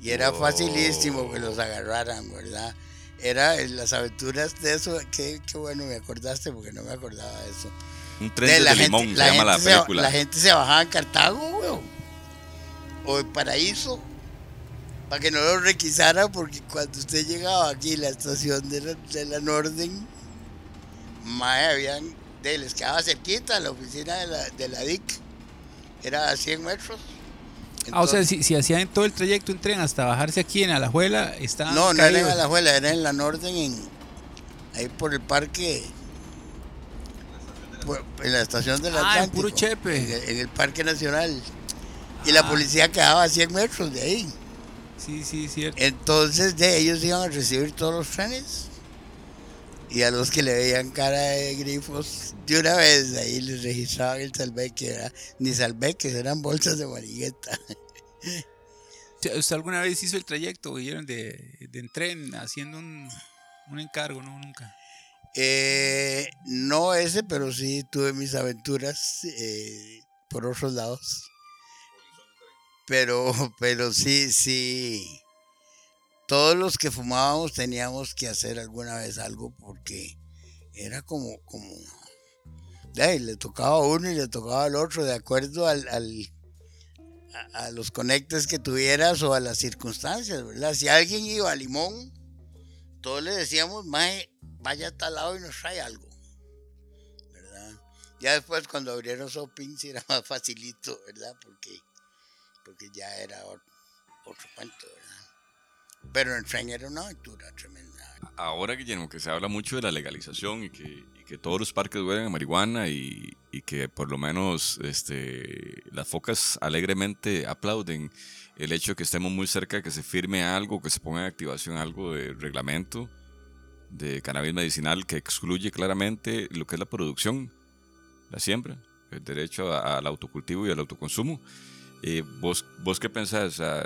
Y era facilísimo que los agarraran, ¿verdad? Era en las aventuras de eso, qué, qué bueno me acordaste porque no me acordaba de eso. Un tren De la, Limón, gente, se llama la gente película. la gente se bajaba en Cartago, weón. O en Paraíso. Para que no lo requisaran, porque cuando usted llegaba aquí, la estación de la, de la Norden, mae, habían, de, les quedaba cerquita la oficina de la, de la DIC. Era a 100 metros. Ah, o sea, si, si hacían todo el trayecto en tren hasta bajarse aquí en Alajuela, estaban No, no era en. Alajuela, era en la Norden, en, ahí por el parque. En la estación del Ah, Atlántico. Chepe. En el, en el Parque Nacional. Y la policía quedaba a 100 metros de ahí. Sí, sí, cierto. Entonces de ellos iban a recibir todos los trenes. Y a los que le veían cara de grifos, de una vez ahí les registraban el salveque, ¿verdad? Ni salveques, eran bolsas de manigueta. [LAUGHS] ¿Usted alguna vez hizo el trayecto, vieron, de, de en tren haciendo un, un encargo? No, nunca. Eh, no ese, pero sí tuve mis aventuras eh, por otros lados. Pero, [LAUGHS] pero sí, sí. Todos los que fumábamos teníamos que hacer alguna vez algo porque era como, como, le tocaba a uno y le tocaba al otro de acuerdo al, al- a, a los conectes que tuvieras o a las circunstancias, ¿verdad? Si alguien iba a Limón, todos le decíamos, Mae, vaya a tal lado y nos trae algo. ¿Verdad? Ya después cuando abrieron Shopping sí era más facilito, ¿verdad? Porque, porque ya era ot- otro cuento, ¿verdad? Pero el tren era una aventura tremenda. Ahora, Guillermo, que se habla mucho de la legalización y que, que todos los parques huelen a marihuana y, y que por lo menos este, las focas alegremente aplauden el hecho de que estemos muy cerca de que se firme algo, que se ponga en activación algo de reglamento de cannabis medicinal que excluye claramente lo que es la producción, la siembra, el derecho al autocultivo y al autoconsumo. Eh, ¿vos, ¿Vos qué pensás? Eh,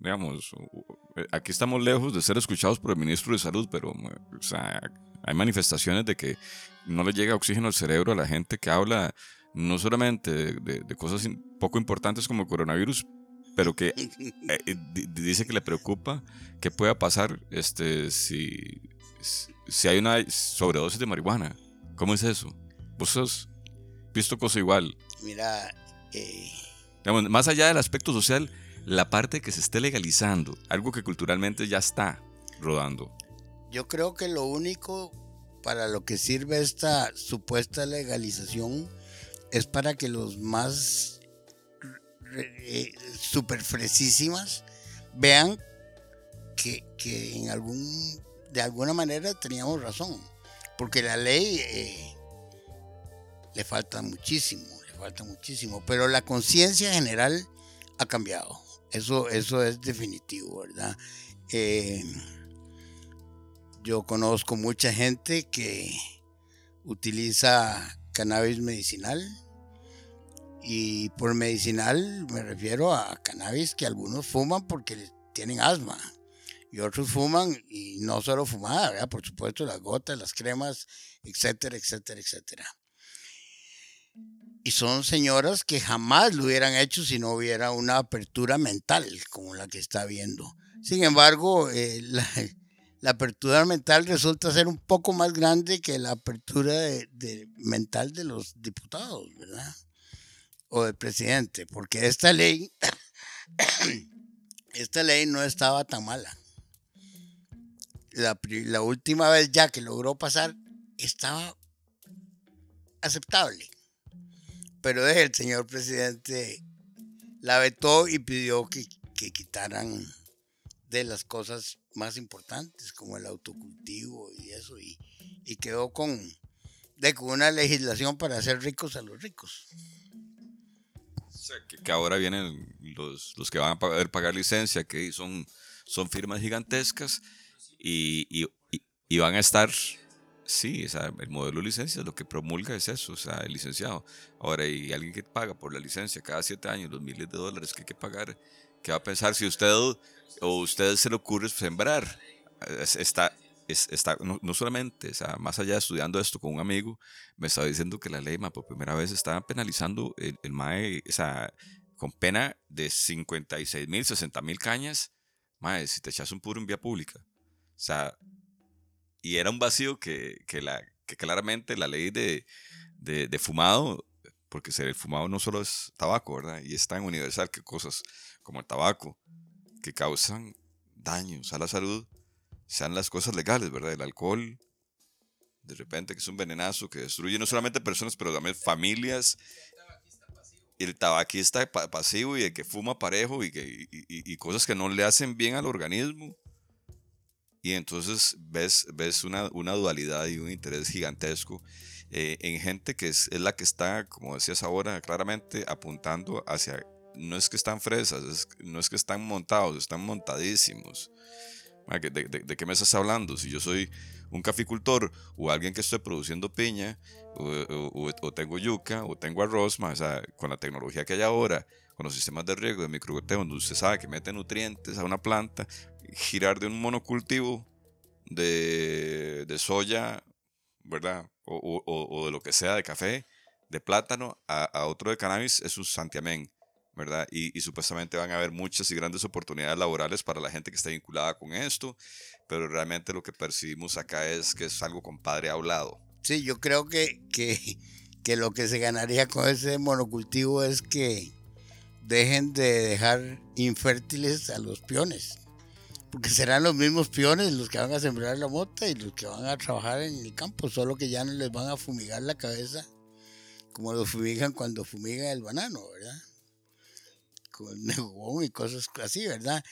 digamos, eh, aquí estamos lejos de ser escuchados por el ministro de Salud, pero hay manifestaciones de que no le llega oxígeno al cerebro a la gente que habla no solamente de, de- cosas poco importantes como el coronavirus, pero que [LAUGHS] eh, eh, di- dice que le preocupa qué pueda pasar este, si, si hay una sobredosis de marihuana. ¿Cómo es eso? ¿Vos has visto cosa igual? Mira, eh, Digamos, más allá del aspecto social, la parte que se esté legalizando, algo que culturalmente ya está rodando. yo creo que lo único para lo que sirve esta supuesta legalización es para que los más eh, super fresísimas vean que, que en algún de alguna manera teníamos razón porque la ley eh, le falta muchísimo le falta muchísimo pero la conciencia general ha cambiado. Eso eso es definitivo verdad Eh, yo conozco mucha gente que utiliza cannabis medicinal y por medicinal me refiero a cannabis que algunos fuman porque tienen asma y otros fuman y no solo fumada, por supuesto las gotas, las cremas, etcétera, etcétera, etcétera. Y son señoras que jamás lo hubieran hecho si no hubiera una apertura mental como la que está viendo. Sin embargo, eh, la, [LAUGHS] apertura mental resulta ser un poco más grande que la apertura de- mental de los diputados, ¿verdad? O del presidente, porque esta ley, [COUGHS] esta ley no estaba tan mala. La, la última vez ya que logró pasar estaba aceptable. Pero el señor presidente la vetó y pidió que, que quitaran de las cosas más importantes como el autocultivo y eso y, y quedó con, de, con una legislación para hacer ricos a los ricos. Que, que ahora vienen los, los que van a poder pagar licencia, que son, son firmas gigantescas y, y- y- van a estar Sí, o sea, el modelo de licencia lo que promulga es eso, o sea, el licenciado. Ahora, y alguien que paga por la licencia cada siete años los miles de dólares que hay que pagar, ¿qué va a pensar si usted o usted se le ocurre sembrar? Es- Está, es- está no, no solamente, o sea, más allá de estudiando esto con un amigo, me estaba diciendo que la ley, ma, por primera vez estaba penalizando el, el MAE, o sea, con pena de 56 mil, 60 mil cañas, mae, si te echas un puro en vía pública. O sea, y era un vacío que, que, la, que claramente la ley de, de, de fumado, porque el fumado no solo es tabaco, ¿verdad? Y es tan universal que cosas como el tabaco, que causan daños a la salud, sean las cosas legales, ¿verdad? El alcohol, de repente que es un venenazo que destruye no solamente personas, pero también familias. El tabaquista pa- pasivo y el que fuma parejo y, que, y, cosas que no le hacen bien al organismo. Y entonces ves, ves una, una dualidad y un interés gigantesco eh, en gente que es, es la que está, como decías ahora, claramente apuntando hacia... No es que están fresas, es- no es que están montados, están montadísimos. ¿De, qué me estás hablando? Si yo soy un caficultor o alguien que estoy produciendo piña o, tengo yuca o tengo arroz, sea, con la tecnología que hay ahora, con los sistemas de riego, de microgoteo, donde usted sabe que mete nutrientes a una planta, girar de un monocultivo de, soya, ¿verdad? O de lo que sea, de café, de plátano, a, a otro de cannabis, es un santiamén, ¿verdad? Y, y supuestamente van a haber muchas y grandes oportunidades laborales para la gente que está vinculada con esto, pero realmente lo que percibimos acá es que es algo compadre hablado. Sí, yo creo que, que, que lo que se ganaría con ese monocultivo es que dejen de dejar infértiles a los peones. Porque serán los mismos peones los que van a sembrar la mota y los que van a trabajar en el campo, solo que ya no les van a fumigar la cabeza como lo fumigan cuando fumigan el banano, ¿verdad? Con [LAUGHS] y cosas así, ¿verdad?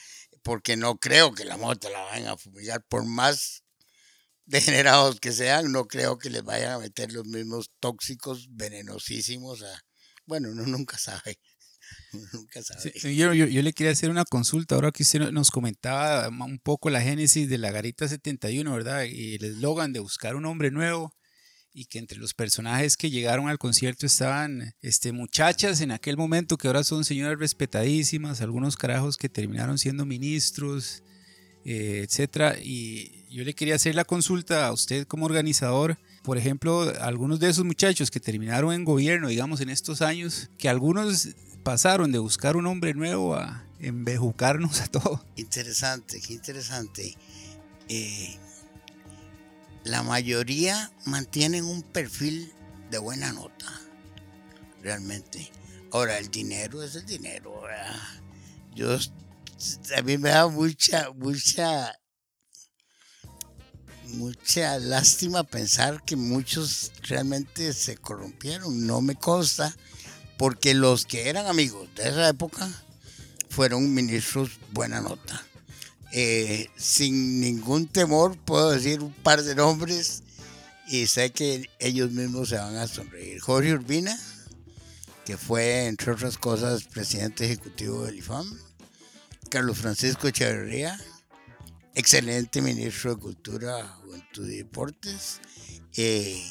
Porque no creo que la mota la vayan a fumigar, por más [LAUGHS] degenerados que sean, no creo que les vayan a meter los mismos tóxicos venenosísimos a... Bueno, uno nunca sabe. [LAUGHS] Uno nunca sabe. Sí, yo, yo- yo le quería hacer una consulta, ahora que usted no- nos comentaba un poco la génesis de la Garita 71, ¿verdad? Y el eslogan de buscar un hombre nuevo y que entre los personajes que llegaron al concierto estaban este, muchachas en aquel momento que ahora son señoras respetadísimas, algunos carajos que terminaron siendo ministros, eh, etcétera. Y yo le quería hacer la consulta a usted como organizador. Por ejemplo, algunos de esos muchachos que terminaron en gobierno, digamos, en estos años, que algunos pasaron de buscar un hombre nuevo a embejucarnos a todo. Interesante, qué interesante. Eh, la mayoría mantienen un perfil de buena nota, realmente. Ahora, el dinero es el dinero, ¿verdad? Yo, a mí me da mucha, mucha, mucha lástima pensar que muchos realmente se corrompieron. No me consta, porque los que eran amigos de esa época fueron ministros buena nota. Eh, sin ningún temor puedo decir un par de nombres y sé que ellos mismos se van a sonreír. Jorge Urbina, que fue, entre otras cosas, presidente ejecutivo del IFAM. Carlos Francisco Echeverría, excelente ministro de Cultura, Juventud y Deportes. Eh,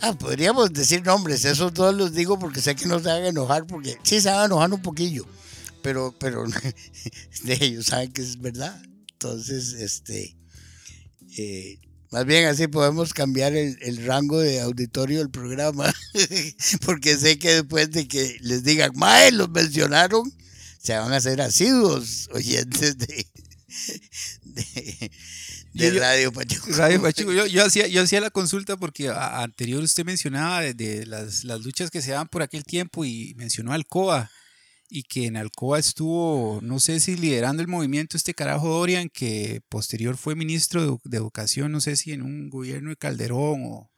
ah, podríamos decir nombres, esos dos los digo porque sé que no se van a enojar, porque sí se van a enojar un poquillo, pero, pero [LAUGHS] de ellos saben que es verdad. Entonces, este, eh, más bien así podemos cambiar el, el rango de auditorio del programa, [LAUGHS] porque sé que después de que les digan, Mae, los mencionaron, se van a hacer asiduos oyentes de, [LAUGHS] de, de Yo- yo- Radio Pachuco. Radio Pachuco, yo, yo hacía, yo hacía la consulta porque a- anterior usted mencionaba de, de las, las luchas que se daban por aquel tiempo y mencionó a Alcoa y que en Alcoa estuvo, no sé si liderando el movimiento este carajo Dorian, que posterior fue ministro de, Edu- de Educación, no sé si en un gobierno de Calderón o,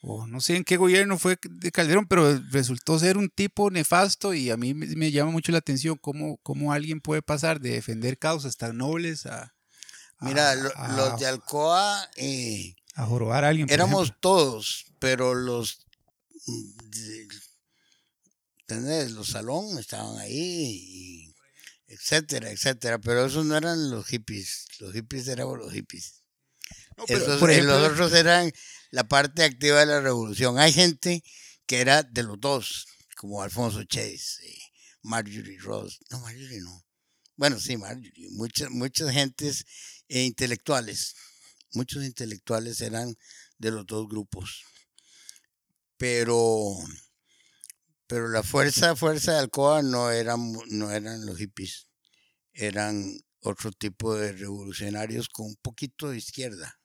o no sé en qué gobierno fue de Calderón, pero resultó ser un tipo nefasto y a mí me, me llama mucho la atención cómo, cómo alguien puede pasar de defender causas tan nobles a... a- Mira, lo- a- los de Alcoa eh, a jorobar a alguien. éramos ejemplo. todos, pero los, mm, ¿entendés? Los salón estaban ahí, y etcétera, etcétera, pero esos no eran los hippies, los hippies éramos los hippies. pero, Esos- por eh, ejemplo- los otros eran la parte activa de la revolución. Hay gente que era de los dos, como Alfonso Chase, eh, Marjorie Ross. No, Marjorie no. Bueno, sí, Marjorie. Muchas, muchas gentes eh, intelectuales. Muchos intelectuales eran de los dos grupos. Pero, pero la fuerza, fuerza de Alcoa no eran, no eran los hippies. Eran otro tipo de revolucionarios con un poquito de izquierda.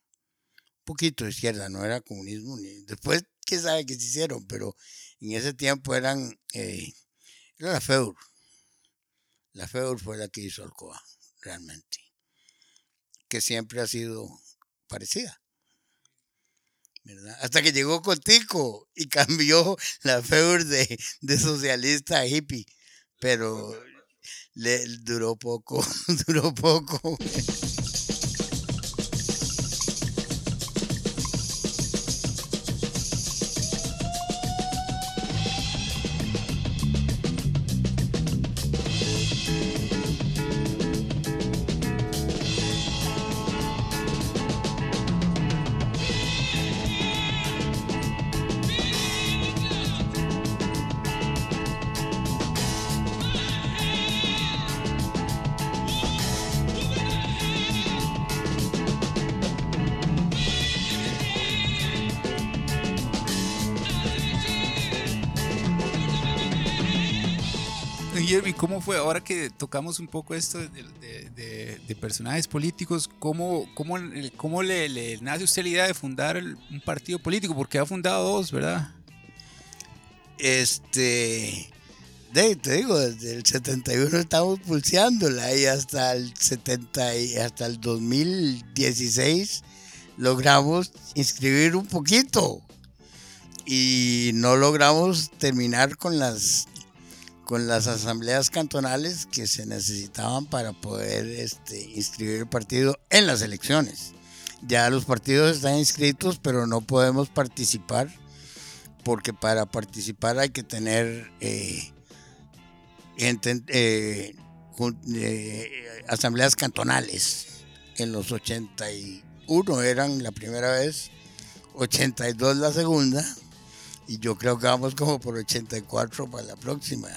Un poquito de izquierda, no era comunismo. Ni, después, quién sabe qué se hicieron, pero en ese tiempo eran. eh, era la FEUR. La FEUR fue la que hizo Alcoa, realmente. Que siempre ha sido parecida. ¿Verdad? Hasta que llegó Cotico y [LAUGHS] cambió la FEUR de, de socialista a hippie. Pero le duró poco, [LAUGHS] duró poco. Ahora que tocamos un poco esto de, personajes políticos? ¿Cómo, cómo, cómo le, le nace usted la idea de fundar un partido político? Porque ha fundado dos, ¿verdad? Este, te digo, desde el 71 estamos pulseándola y hasta el 70 y hasta el 2016 logramos inscribir un poquito y no logramos terminar con las con las asambleas cantonales que se necesitaban para poder este, inscribir el partido en las elecciones. Ya los partidos están inscritos, pero no podemos participar porque para participar hay que tener eh, eh, eh, asambleas cantonales. En los 81 eran la primera vez, 82 la segunda, y yo creo que vamos como por 84 para la próxima.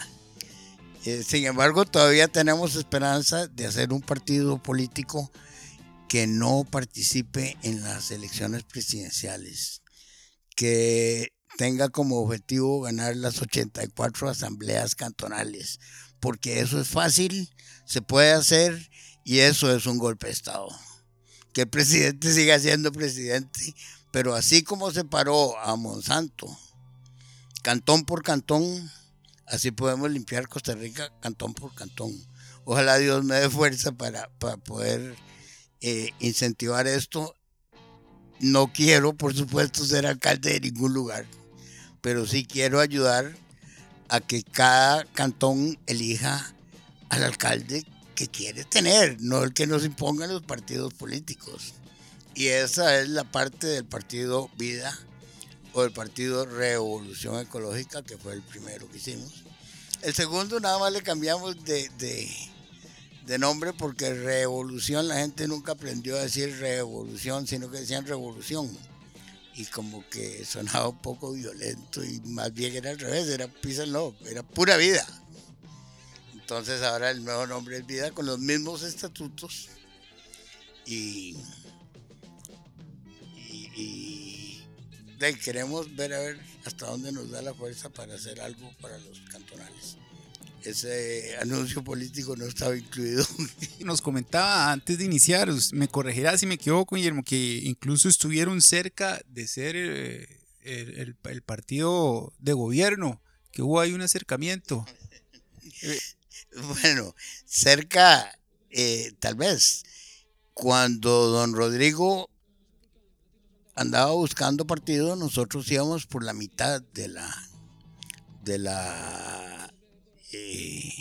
Eh, sin embargo, todavía tenemos esperanza de hacer un partido político que no participe en las elecciones presidenciales, que tenga como objetivo ganar las 84 asambleas cantonales, porque eso es fácil, se puede hacer y eso es un golpe de Estado. Que el presidente [LAUGHS] siga siendo presidente, pero así como se paró a Monsanto, cantón por cantón, así podemos limpiar Costa Rica cantón por cantón. Ojalá Dios me dé fuerza para, para poder eh, incentivar esto. No quiero, por supuesto, ser alcalde de ningún lugar, pero sí quiero ayudar a que cada cantón elija al alcalde que quiere tener, no el que nos impongan los partidos políticos. Y esa es la parte del partido Vida o el partido Revolución Ecológica, que fue el primero que hicimos. El segundo nada más le cambiamos de, de, nombre porque revolución la gente nunca aprendió a decir revolución, sino que decían revolución. Y como que sonaba un poco violento y más bien era al revés, era and love, era pura vida. Entonces ahora el nuevo nombre es Vida con los mismos estatutos y, y de queremos ver a ver hasta dónde nos da la fuerza para hacer algo para los cantonales. Ese anuncio político no estaba incluido. [LAUGHS] Nos comentaba antes de iniciar, me corregirá si me equivoco, Guillermo, que incluso estuvieron cerca de ser eh, el, el- el partido de gobierno, que hubo ahí un acercamiento. [LAUGHS] Bueno, cerca, eh, tal vez, cuando don Rodrigo andaba buscando partido, nosotros íbamos por la mitad de la de la eh,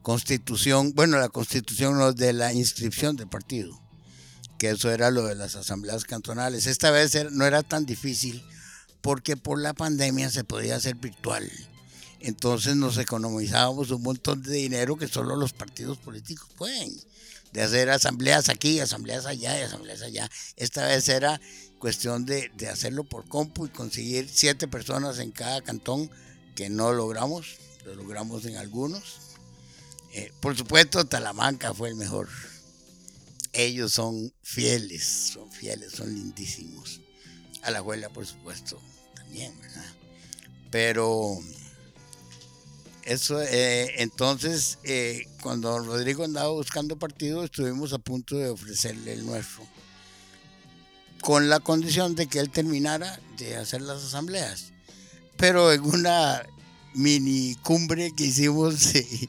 constitución, bueno, la constitución de la inscripción del partido, que eso era lo de las asambleas cantonales. Esta vez no era tan difícil porque por la pandemia se podía hacer virtual. Entonces nos economizábamos un montón de dinero que solo los partidos políticos pueden. de hacer asambleas aquí, asambleas allá y asambleas allá. Esta vez era cuestión de, de hacerlo por compu y conseguir siete personas en cada cantón, que no logramos, lo logramos en algunos. Eh, por supuesto, Talamanca fue el mejor. Ellos son fieles, son fieles, son lindísimos. A la abuela, por supuesto, también, ¿verdad? Pero eso, eh, entonces, eh, cuando Rodrigo andaba buscando partido, estuvimos a punto de ofrecerle el nuestro, con la condición de que él terminara de hacer las asambleas. Pero en una mini cumbre que hicimos [LAUGHS] eh,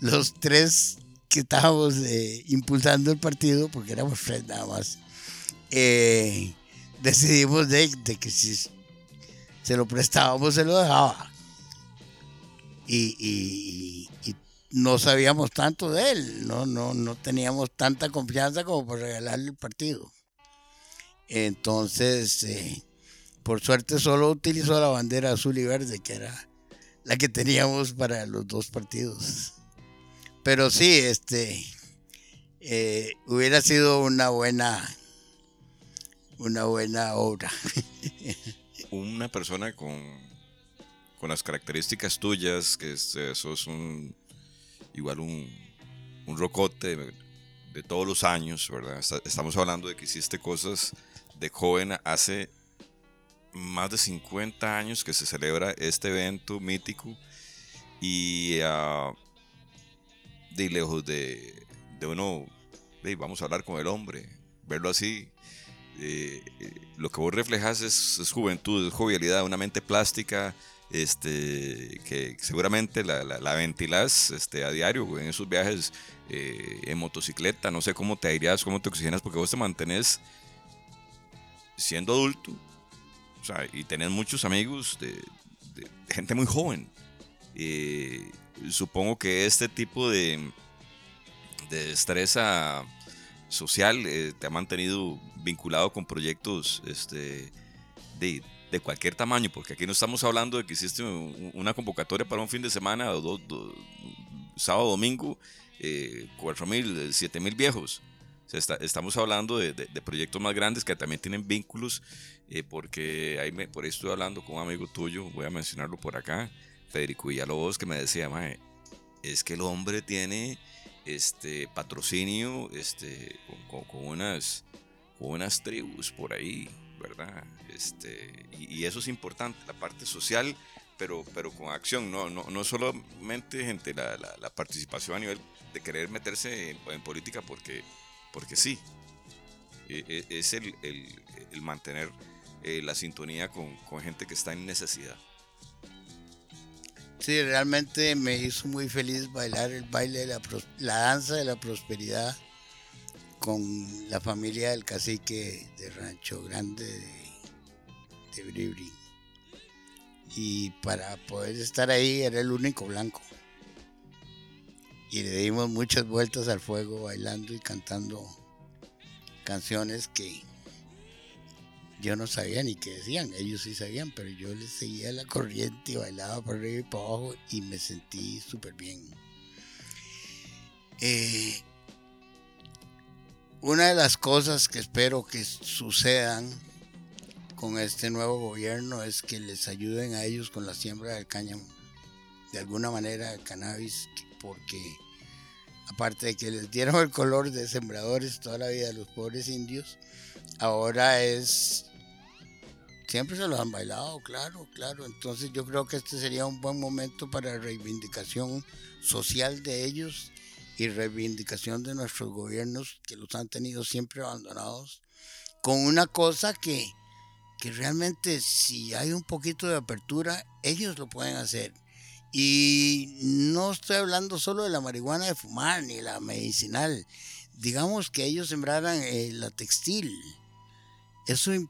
los tres que estábamos eh, impulsando el partido, porque éramos tres nada más, eh, decidimos de, que si se lo prestábamos, se lo dejaba. Y, y- y no sabíamos tanto de él, no, no, no teníamos tanta confianza como para regalarle el partido. Entonces, eh, por suerte solo utilizó la bandera azul y verde, que era la que teníamos para los dos partidos. Pero sí, este eh, hubiera sido una buena una buena obra. [LAUGHS] Una persona con, con las características tuyas, que es, eh, sos un, igual un, un rocote de, todos los años, ¿verdad? Estamos hablando de que hiciste cosas de joven hace más de 50 años que se celebra este evento mítico y ah, de lejos de, de uno, de, vamos a hablar con el hombre, verlo así, eh, eh, lo que vos reflejas es, es juventud, es jovialidad, una mente plástica, este, que seguramente la, la, ventilás este, a diario en esos viajes eh, en motocicleta, no sé cómo te aireas, cómo te oxigenas, porque vos te mantenés siendo adulto, y tenés muchos amigos de, gente muy joven. Eh, supongo que este tipo de, de destreza social eh, te ha mantenido vinculado con proyectos este, de, de cualquier tamaño, porque aquí no estamos hablando de que hiciste un- una convocatoria para un fin de semana, o do- do- sábado, domingo, eh, 4 mil, 7 mil viejos. Está- estamos hablando de, de- de proyectos más grandes que también tienen vínculos, eh, porque ahí me, por ahí estoy hablando con un amigo tuyo, voy a mencionarlo por acá, Federico Villalobos, que me decía, "Mae, es que el hombre tiene este patrocinio este, con, con- con unas, con unas tribus por ahí, ¿verdad? Este, y, y eso es importante, la parte social, pero, pero con acción, no, no, no solamente gente, la, la- la participación a nivel de querer meterse en, en política porque, porque sí, E- e- es el, el- mantener eh, la sintonía con, con gente que está en necesidad. Sí, realmente me hizo muy feliz bailar el baile de la, la danza de la prosperidad con la familia del cacique de Rancho Grande de, de Bribri. Y para poder estar ahí era el único blanco. Y le dimos muchas vueltas al fuego bailando y cantando canciones que yo no sabía ni qué decían, ellos sí sabían, pero yo les seguía la corriente y bailaba por arriba y por abajo y me sentí súper bien. Eh, una de las cosas que espero que sucedan con este nuevo gobierno es que les ayuden a ellos con la siembra del cáñamo, de alguna manera cannabis, porque aparte de que les dieron el color de sembradores toda la vida a los pobres indios, ahora es siempre se los han bailado, claro, claro. Entonces yo creo que este sería un buen momento para reivindicación social de ellos y reivindicación de nuestros gobiernos que los han tenido siempre abandonados, con una cosa que, que realmente si hay un poquito de apertura, ellos lo pueden hacer. Y no estoy hablando solo de la marihuana de fumar ni la medicinal. Digamos que ellos sembraran eh, la textil. Eso imp-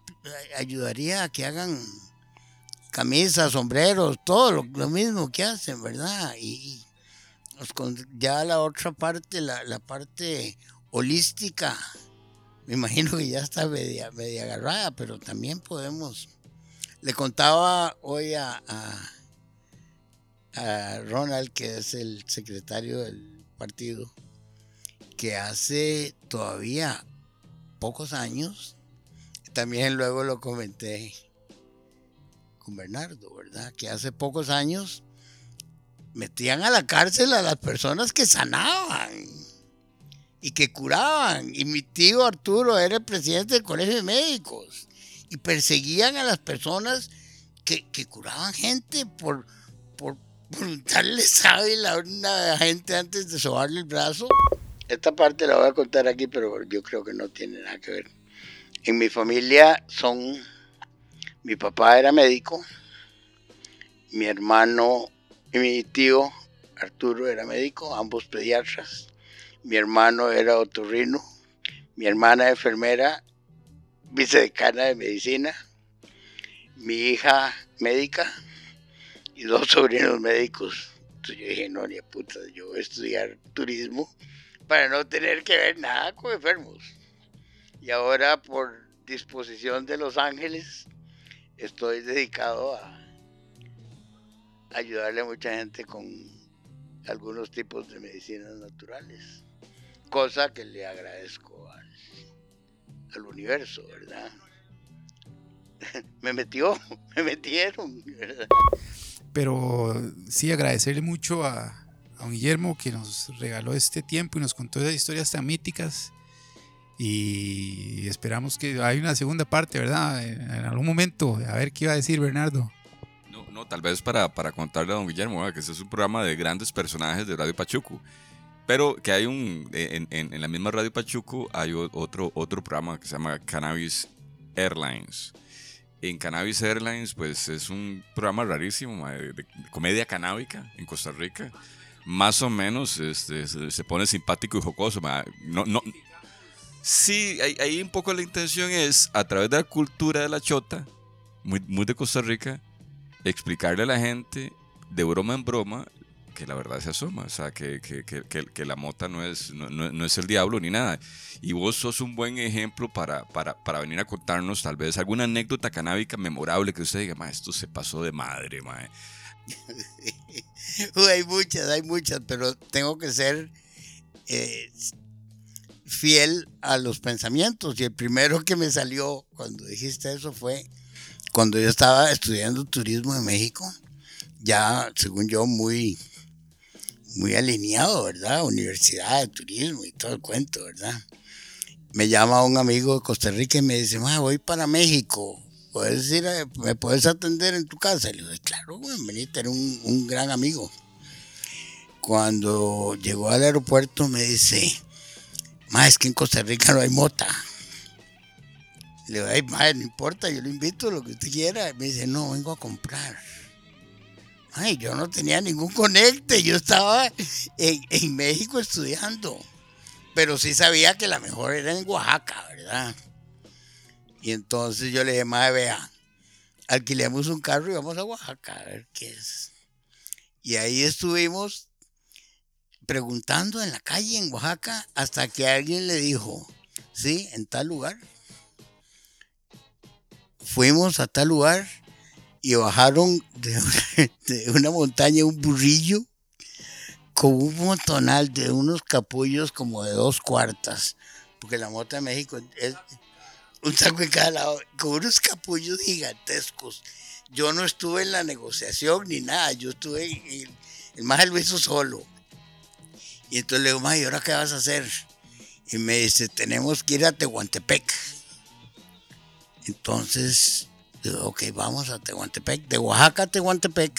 ayudaría a que hagan camisas, sombreros, todo lo, mismo que hacen, ¿verdad? Y, ya la otra parte, la, la parte holística, me imagino que ya está media, media agarrada, pero también podemos. Le contaba hoy a, a Ronald, que es el secretario del partido, que hace todavía pocos años, también luego lo comenté con Bernardo, ¿verdad? Que hace pocos años metían a la cárcel a las personas que sanaban y que curaban. Y mi tío Arturo era el presidente del Colegio de Médicos. Y perseguían a las personas que, que curaban gente por, por, por untarle sábila a una gente antes de sobarle el brazo. Esta parte la voy a contar aquí, pero yo creo que no tiene nada que ver. En mi familia son, mi papá era médico, mi hermano y mi tío Arturo era médico, ambos pediatras. Mi hermano era otorrino, mi hermana enfermera, vicedecana de medicina, mi hija médica y dos sobrinos médicos. Entonces yo dije, no, ni a puta, yo voy a estudiar turismo para no tener que ver nada con enfermos. Y ahora por disposición de Los Ángeles estoy dedicado a ayudarle a mucha gente con algunos tipos de medicinas naturales. Cosa que le agradezco al, universo, ¿verdad? [LAUGHS] me metió, [LAUGHS] me metieron, ¿verdad? Pero sí, agradecerle mucho a, don Guillermo que nos regaló este tiempo y nos contó esas historias tan míticas. Y esperamos que hay una segunda parte, ¿verdad? En algún momento. A ver qué iba a decir Bernardo. No, no, tal vez para, para contarle a don Guillermo ¿verdad? que este es un programa de grandes personajes de Radio Pachuco. Pero que hay un. En, en- en la misma Radio Pachuco hay otro, otro programa que se llama Cannabis Airlines. En Cannabis Airlines, pues es un programa rarísimo de, comedia canábica en Costa Rica. Más o menos este, se, pone simpático y jocoso. No, no, sí, ahí, ahí un poco la intención es, a través de la cultura de la chota, muy, muy de Costa Rica, explicarle a la gente de broma en broma que la verdad se asoma, o sea, que, que, que, la mota no es, no, no- es el diablo ni nada. Y vos sos un buen ejemplo para, para, para venir a contarnos tal vez alguna anécdota canábica memorable que usted diga, ma, esto se pasó de madre, ma. [LAUGHS] Hay muchas, hay muchas, pero tengo que ser eh, fiel a los pensamientos. Y el primero que me salió cuando dijiste eso fue cuando yo estaba estudiando turismo en México, ya según yo muy, muy alineado, ¿verdad? Universidad turismo y todo el cuento, ¿verdad? Me llama un amigo de Costa Rica y me dice, "Ma, voy para México. ¿Puedes ir ¿Me puedes atender en tu casa? Le digo, claro, venite, era un, gran amigo. Cuando llegó al aeropuerto me dice, ma, es que en Costa Rica no hay mota. Le digo, ay, ma, no importa, yo lo invito, lo que usted quiera. Me dice, no, vengo a comprar. Ay, yo no tenía ningún conecte, yo estaba en, en México estudiando. Pero sí sabía que la mejor era en Oaxaca, ¿verdad? Y entonces yo le dije, madre, vea, alquilemos un carro y vamos a Oaxaca a ver qué es. Y ahí estuvimos preguntando en la calle en Oaxaca hasta que alguien le dijo, sí, en tal lugar. Fuimos a tal lugar y bajaron [LAUGHS] de una, montaña un burrillo con un montonal de unos capullos como de dos cuartas, porque la mota de México es un saco en cada lado, con unos capullos gigantescos. Yo no estuve en la negociación ni nada, yo estuve, en- el más lo hizo solo. Y entonces le digo, "Ma, ¿y ahora qué vas a hacer? Y me dice, tenemos que ir a Tehuantepec. Entonces, digo, ok, vamos a Tehuantepec. De Oaxaca a Tehuantepec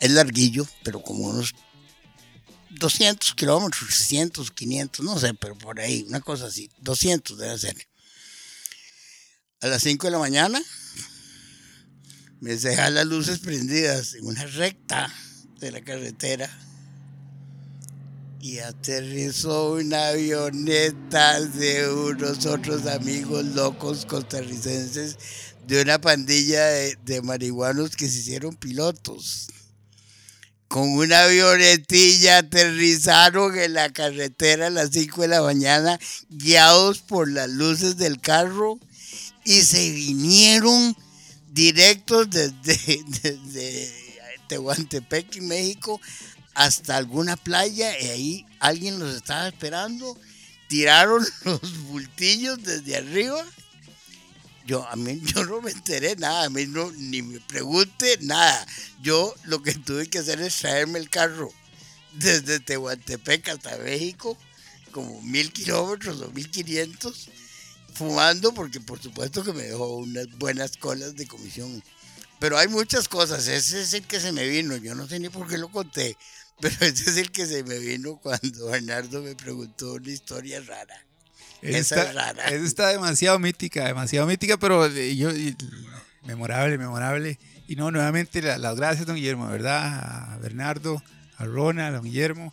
es larguillo, pero como unos 200 kilómetros, 600, 500, no sé, pero por ahí, una cosa así, 200 debe ser. A las 5 de la mañana me dejan las luces prendidas en una recta de la carretera y aterrizó una avioneta de unos otros amigos locos costarricenses de una pandilla de, de marihuanos que se hicieron pilotos. Con una avionetilla aterrizaron en la carretera a las 5 de la mañana, guiados por las luces del carro, y se vinieron directos desde, [LAUGHS] desde Tehuantepec, México, hasta alguna playa y ahí alguien los estaba esperando. Tiraron [LAUGHS] los bultillos desde arriba. Yo, a mí, [LAUGHS] yo no me enteré nada, a mí no, ni me pregunte nada. Yo lo que tuve que hacer es traerme el carro desde Tehuantepec hasta México, como mil kilómetros o mil quinientos, fumando, porque por supuesto que me dejó unas buenas colas de comisión. Pero hay muchas cosas, ese es el que se me vino, yo no sé ni por qué lo conté, [LAUGHS] pero ese es el que se me vino cuando Bernardo me preguntó una historia rara. Esa está, es rara. esa está demasiado mítica, demasiado mítica, pero eh, yo, y- memorable, memorable. Y no, nuevamente la- las gracias, don Guillermo, ¿verdad? A Bernardo, a Ronald, a don Guillermo.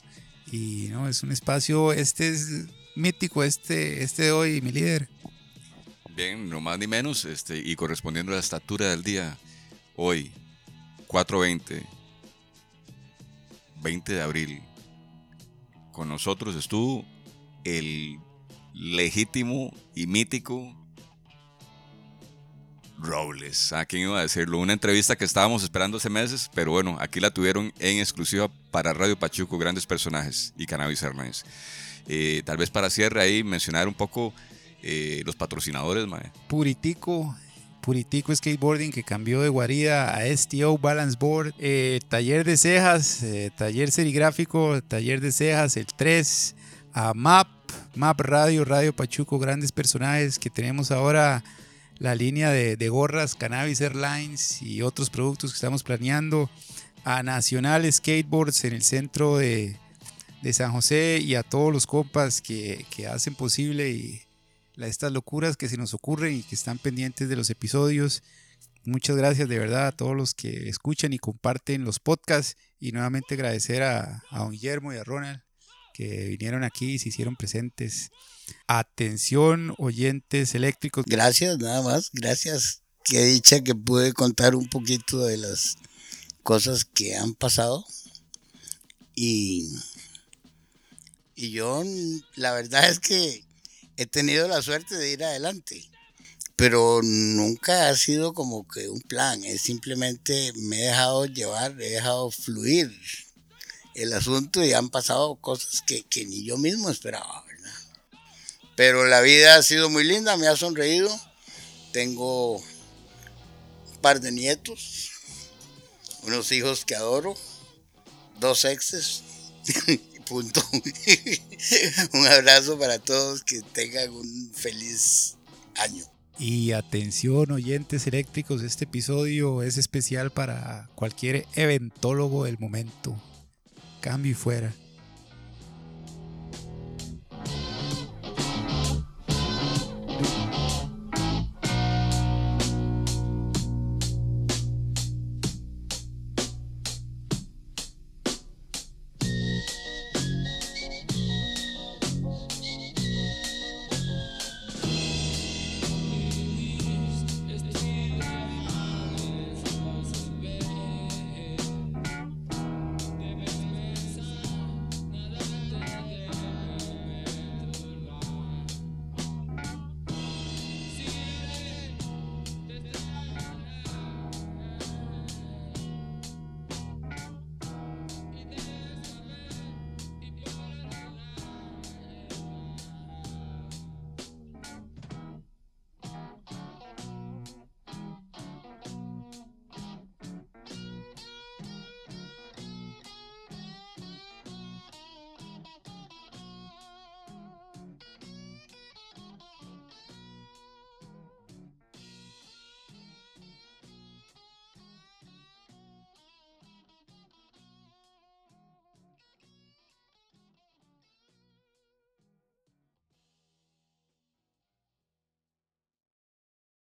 Y no, es un espacio, este es mítico, este, este de hoy, mi líder. Bien, no más ni menos, este, y correspondiendo a la estatura del día, hoy, 4.20, 20 de abril, con nosotros estuvo el legítimo y mítico Robles. ¿A quién iba a decirlo? Una entrevista que estábamos esperando hace meses, pero bueno, aquí la tuvieron en exclusiva para Radio Pachuco, grandes personajes y Cannabis Airlines. Eh, tal vez para cierre ahí mencionar un poco eh, los patrocinadores, mae. Puritico, Puritico Skateboarding que cambió de guarida a STO Balance Board, eh, taller de cejas, taller serigráfico, taller de cejas, el 3, a MAP, MAP Radio, Radio Pachuco, grandes personajes que tenemos ahora la línea de, de gorras, Cannabis Airlines y otros productos que estamos planeando, a Nacional Skateboards en el centro de, de San José y a todos los compas que, que hacen posible y la- estas locuras que se nos ocurren y que están pendientes de los episodios. Muchas gracias de verdad a todos los que escuchan y comparten los podcasts y nuevamente agradecer a, a don Guillermo y a Ronald que vinieron aquí y se hicieron presentes. Atención oyentes eléctricos. Gracias, nada más. Gracias. Qué dicha que pude contar un poquito de las cosas que han pasado. Y, y yo, la verdad es que he tenido la suerte de ir adelante. Pero nunca ha sido como que un plan. Es simplemente me he dejado llevar, he dejado fluir el asunto y han pasado cosas que, que ni yo mismo esperaba, ¿verdad? Pero la vida ha sido muy linda, me ha sonreído. Tengo un par de nietos, unos hijos que adoro, dos exes. [LAUGHS] Punto. [LAUGHS] un abrazo para todos, que tengan un feliz año. Y atención oyentes eléctricos, este episodio es especial para cualquier eventólogo del momento. Cambio y fuera.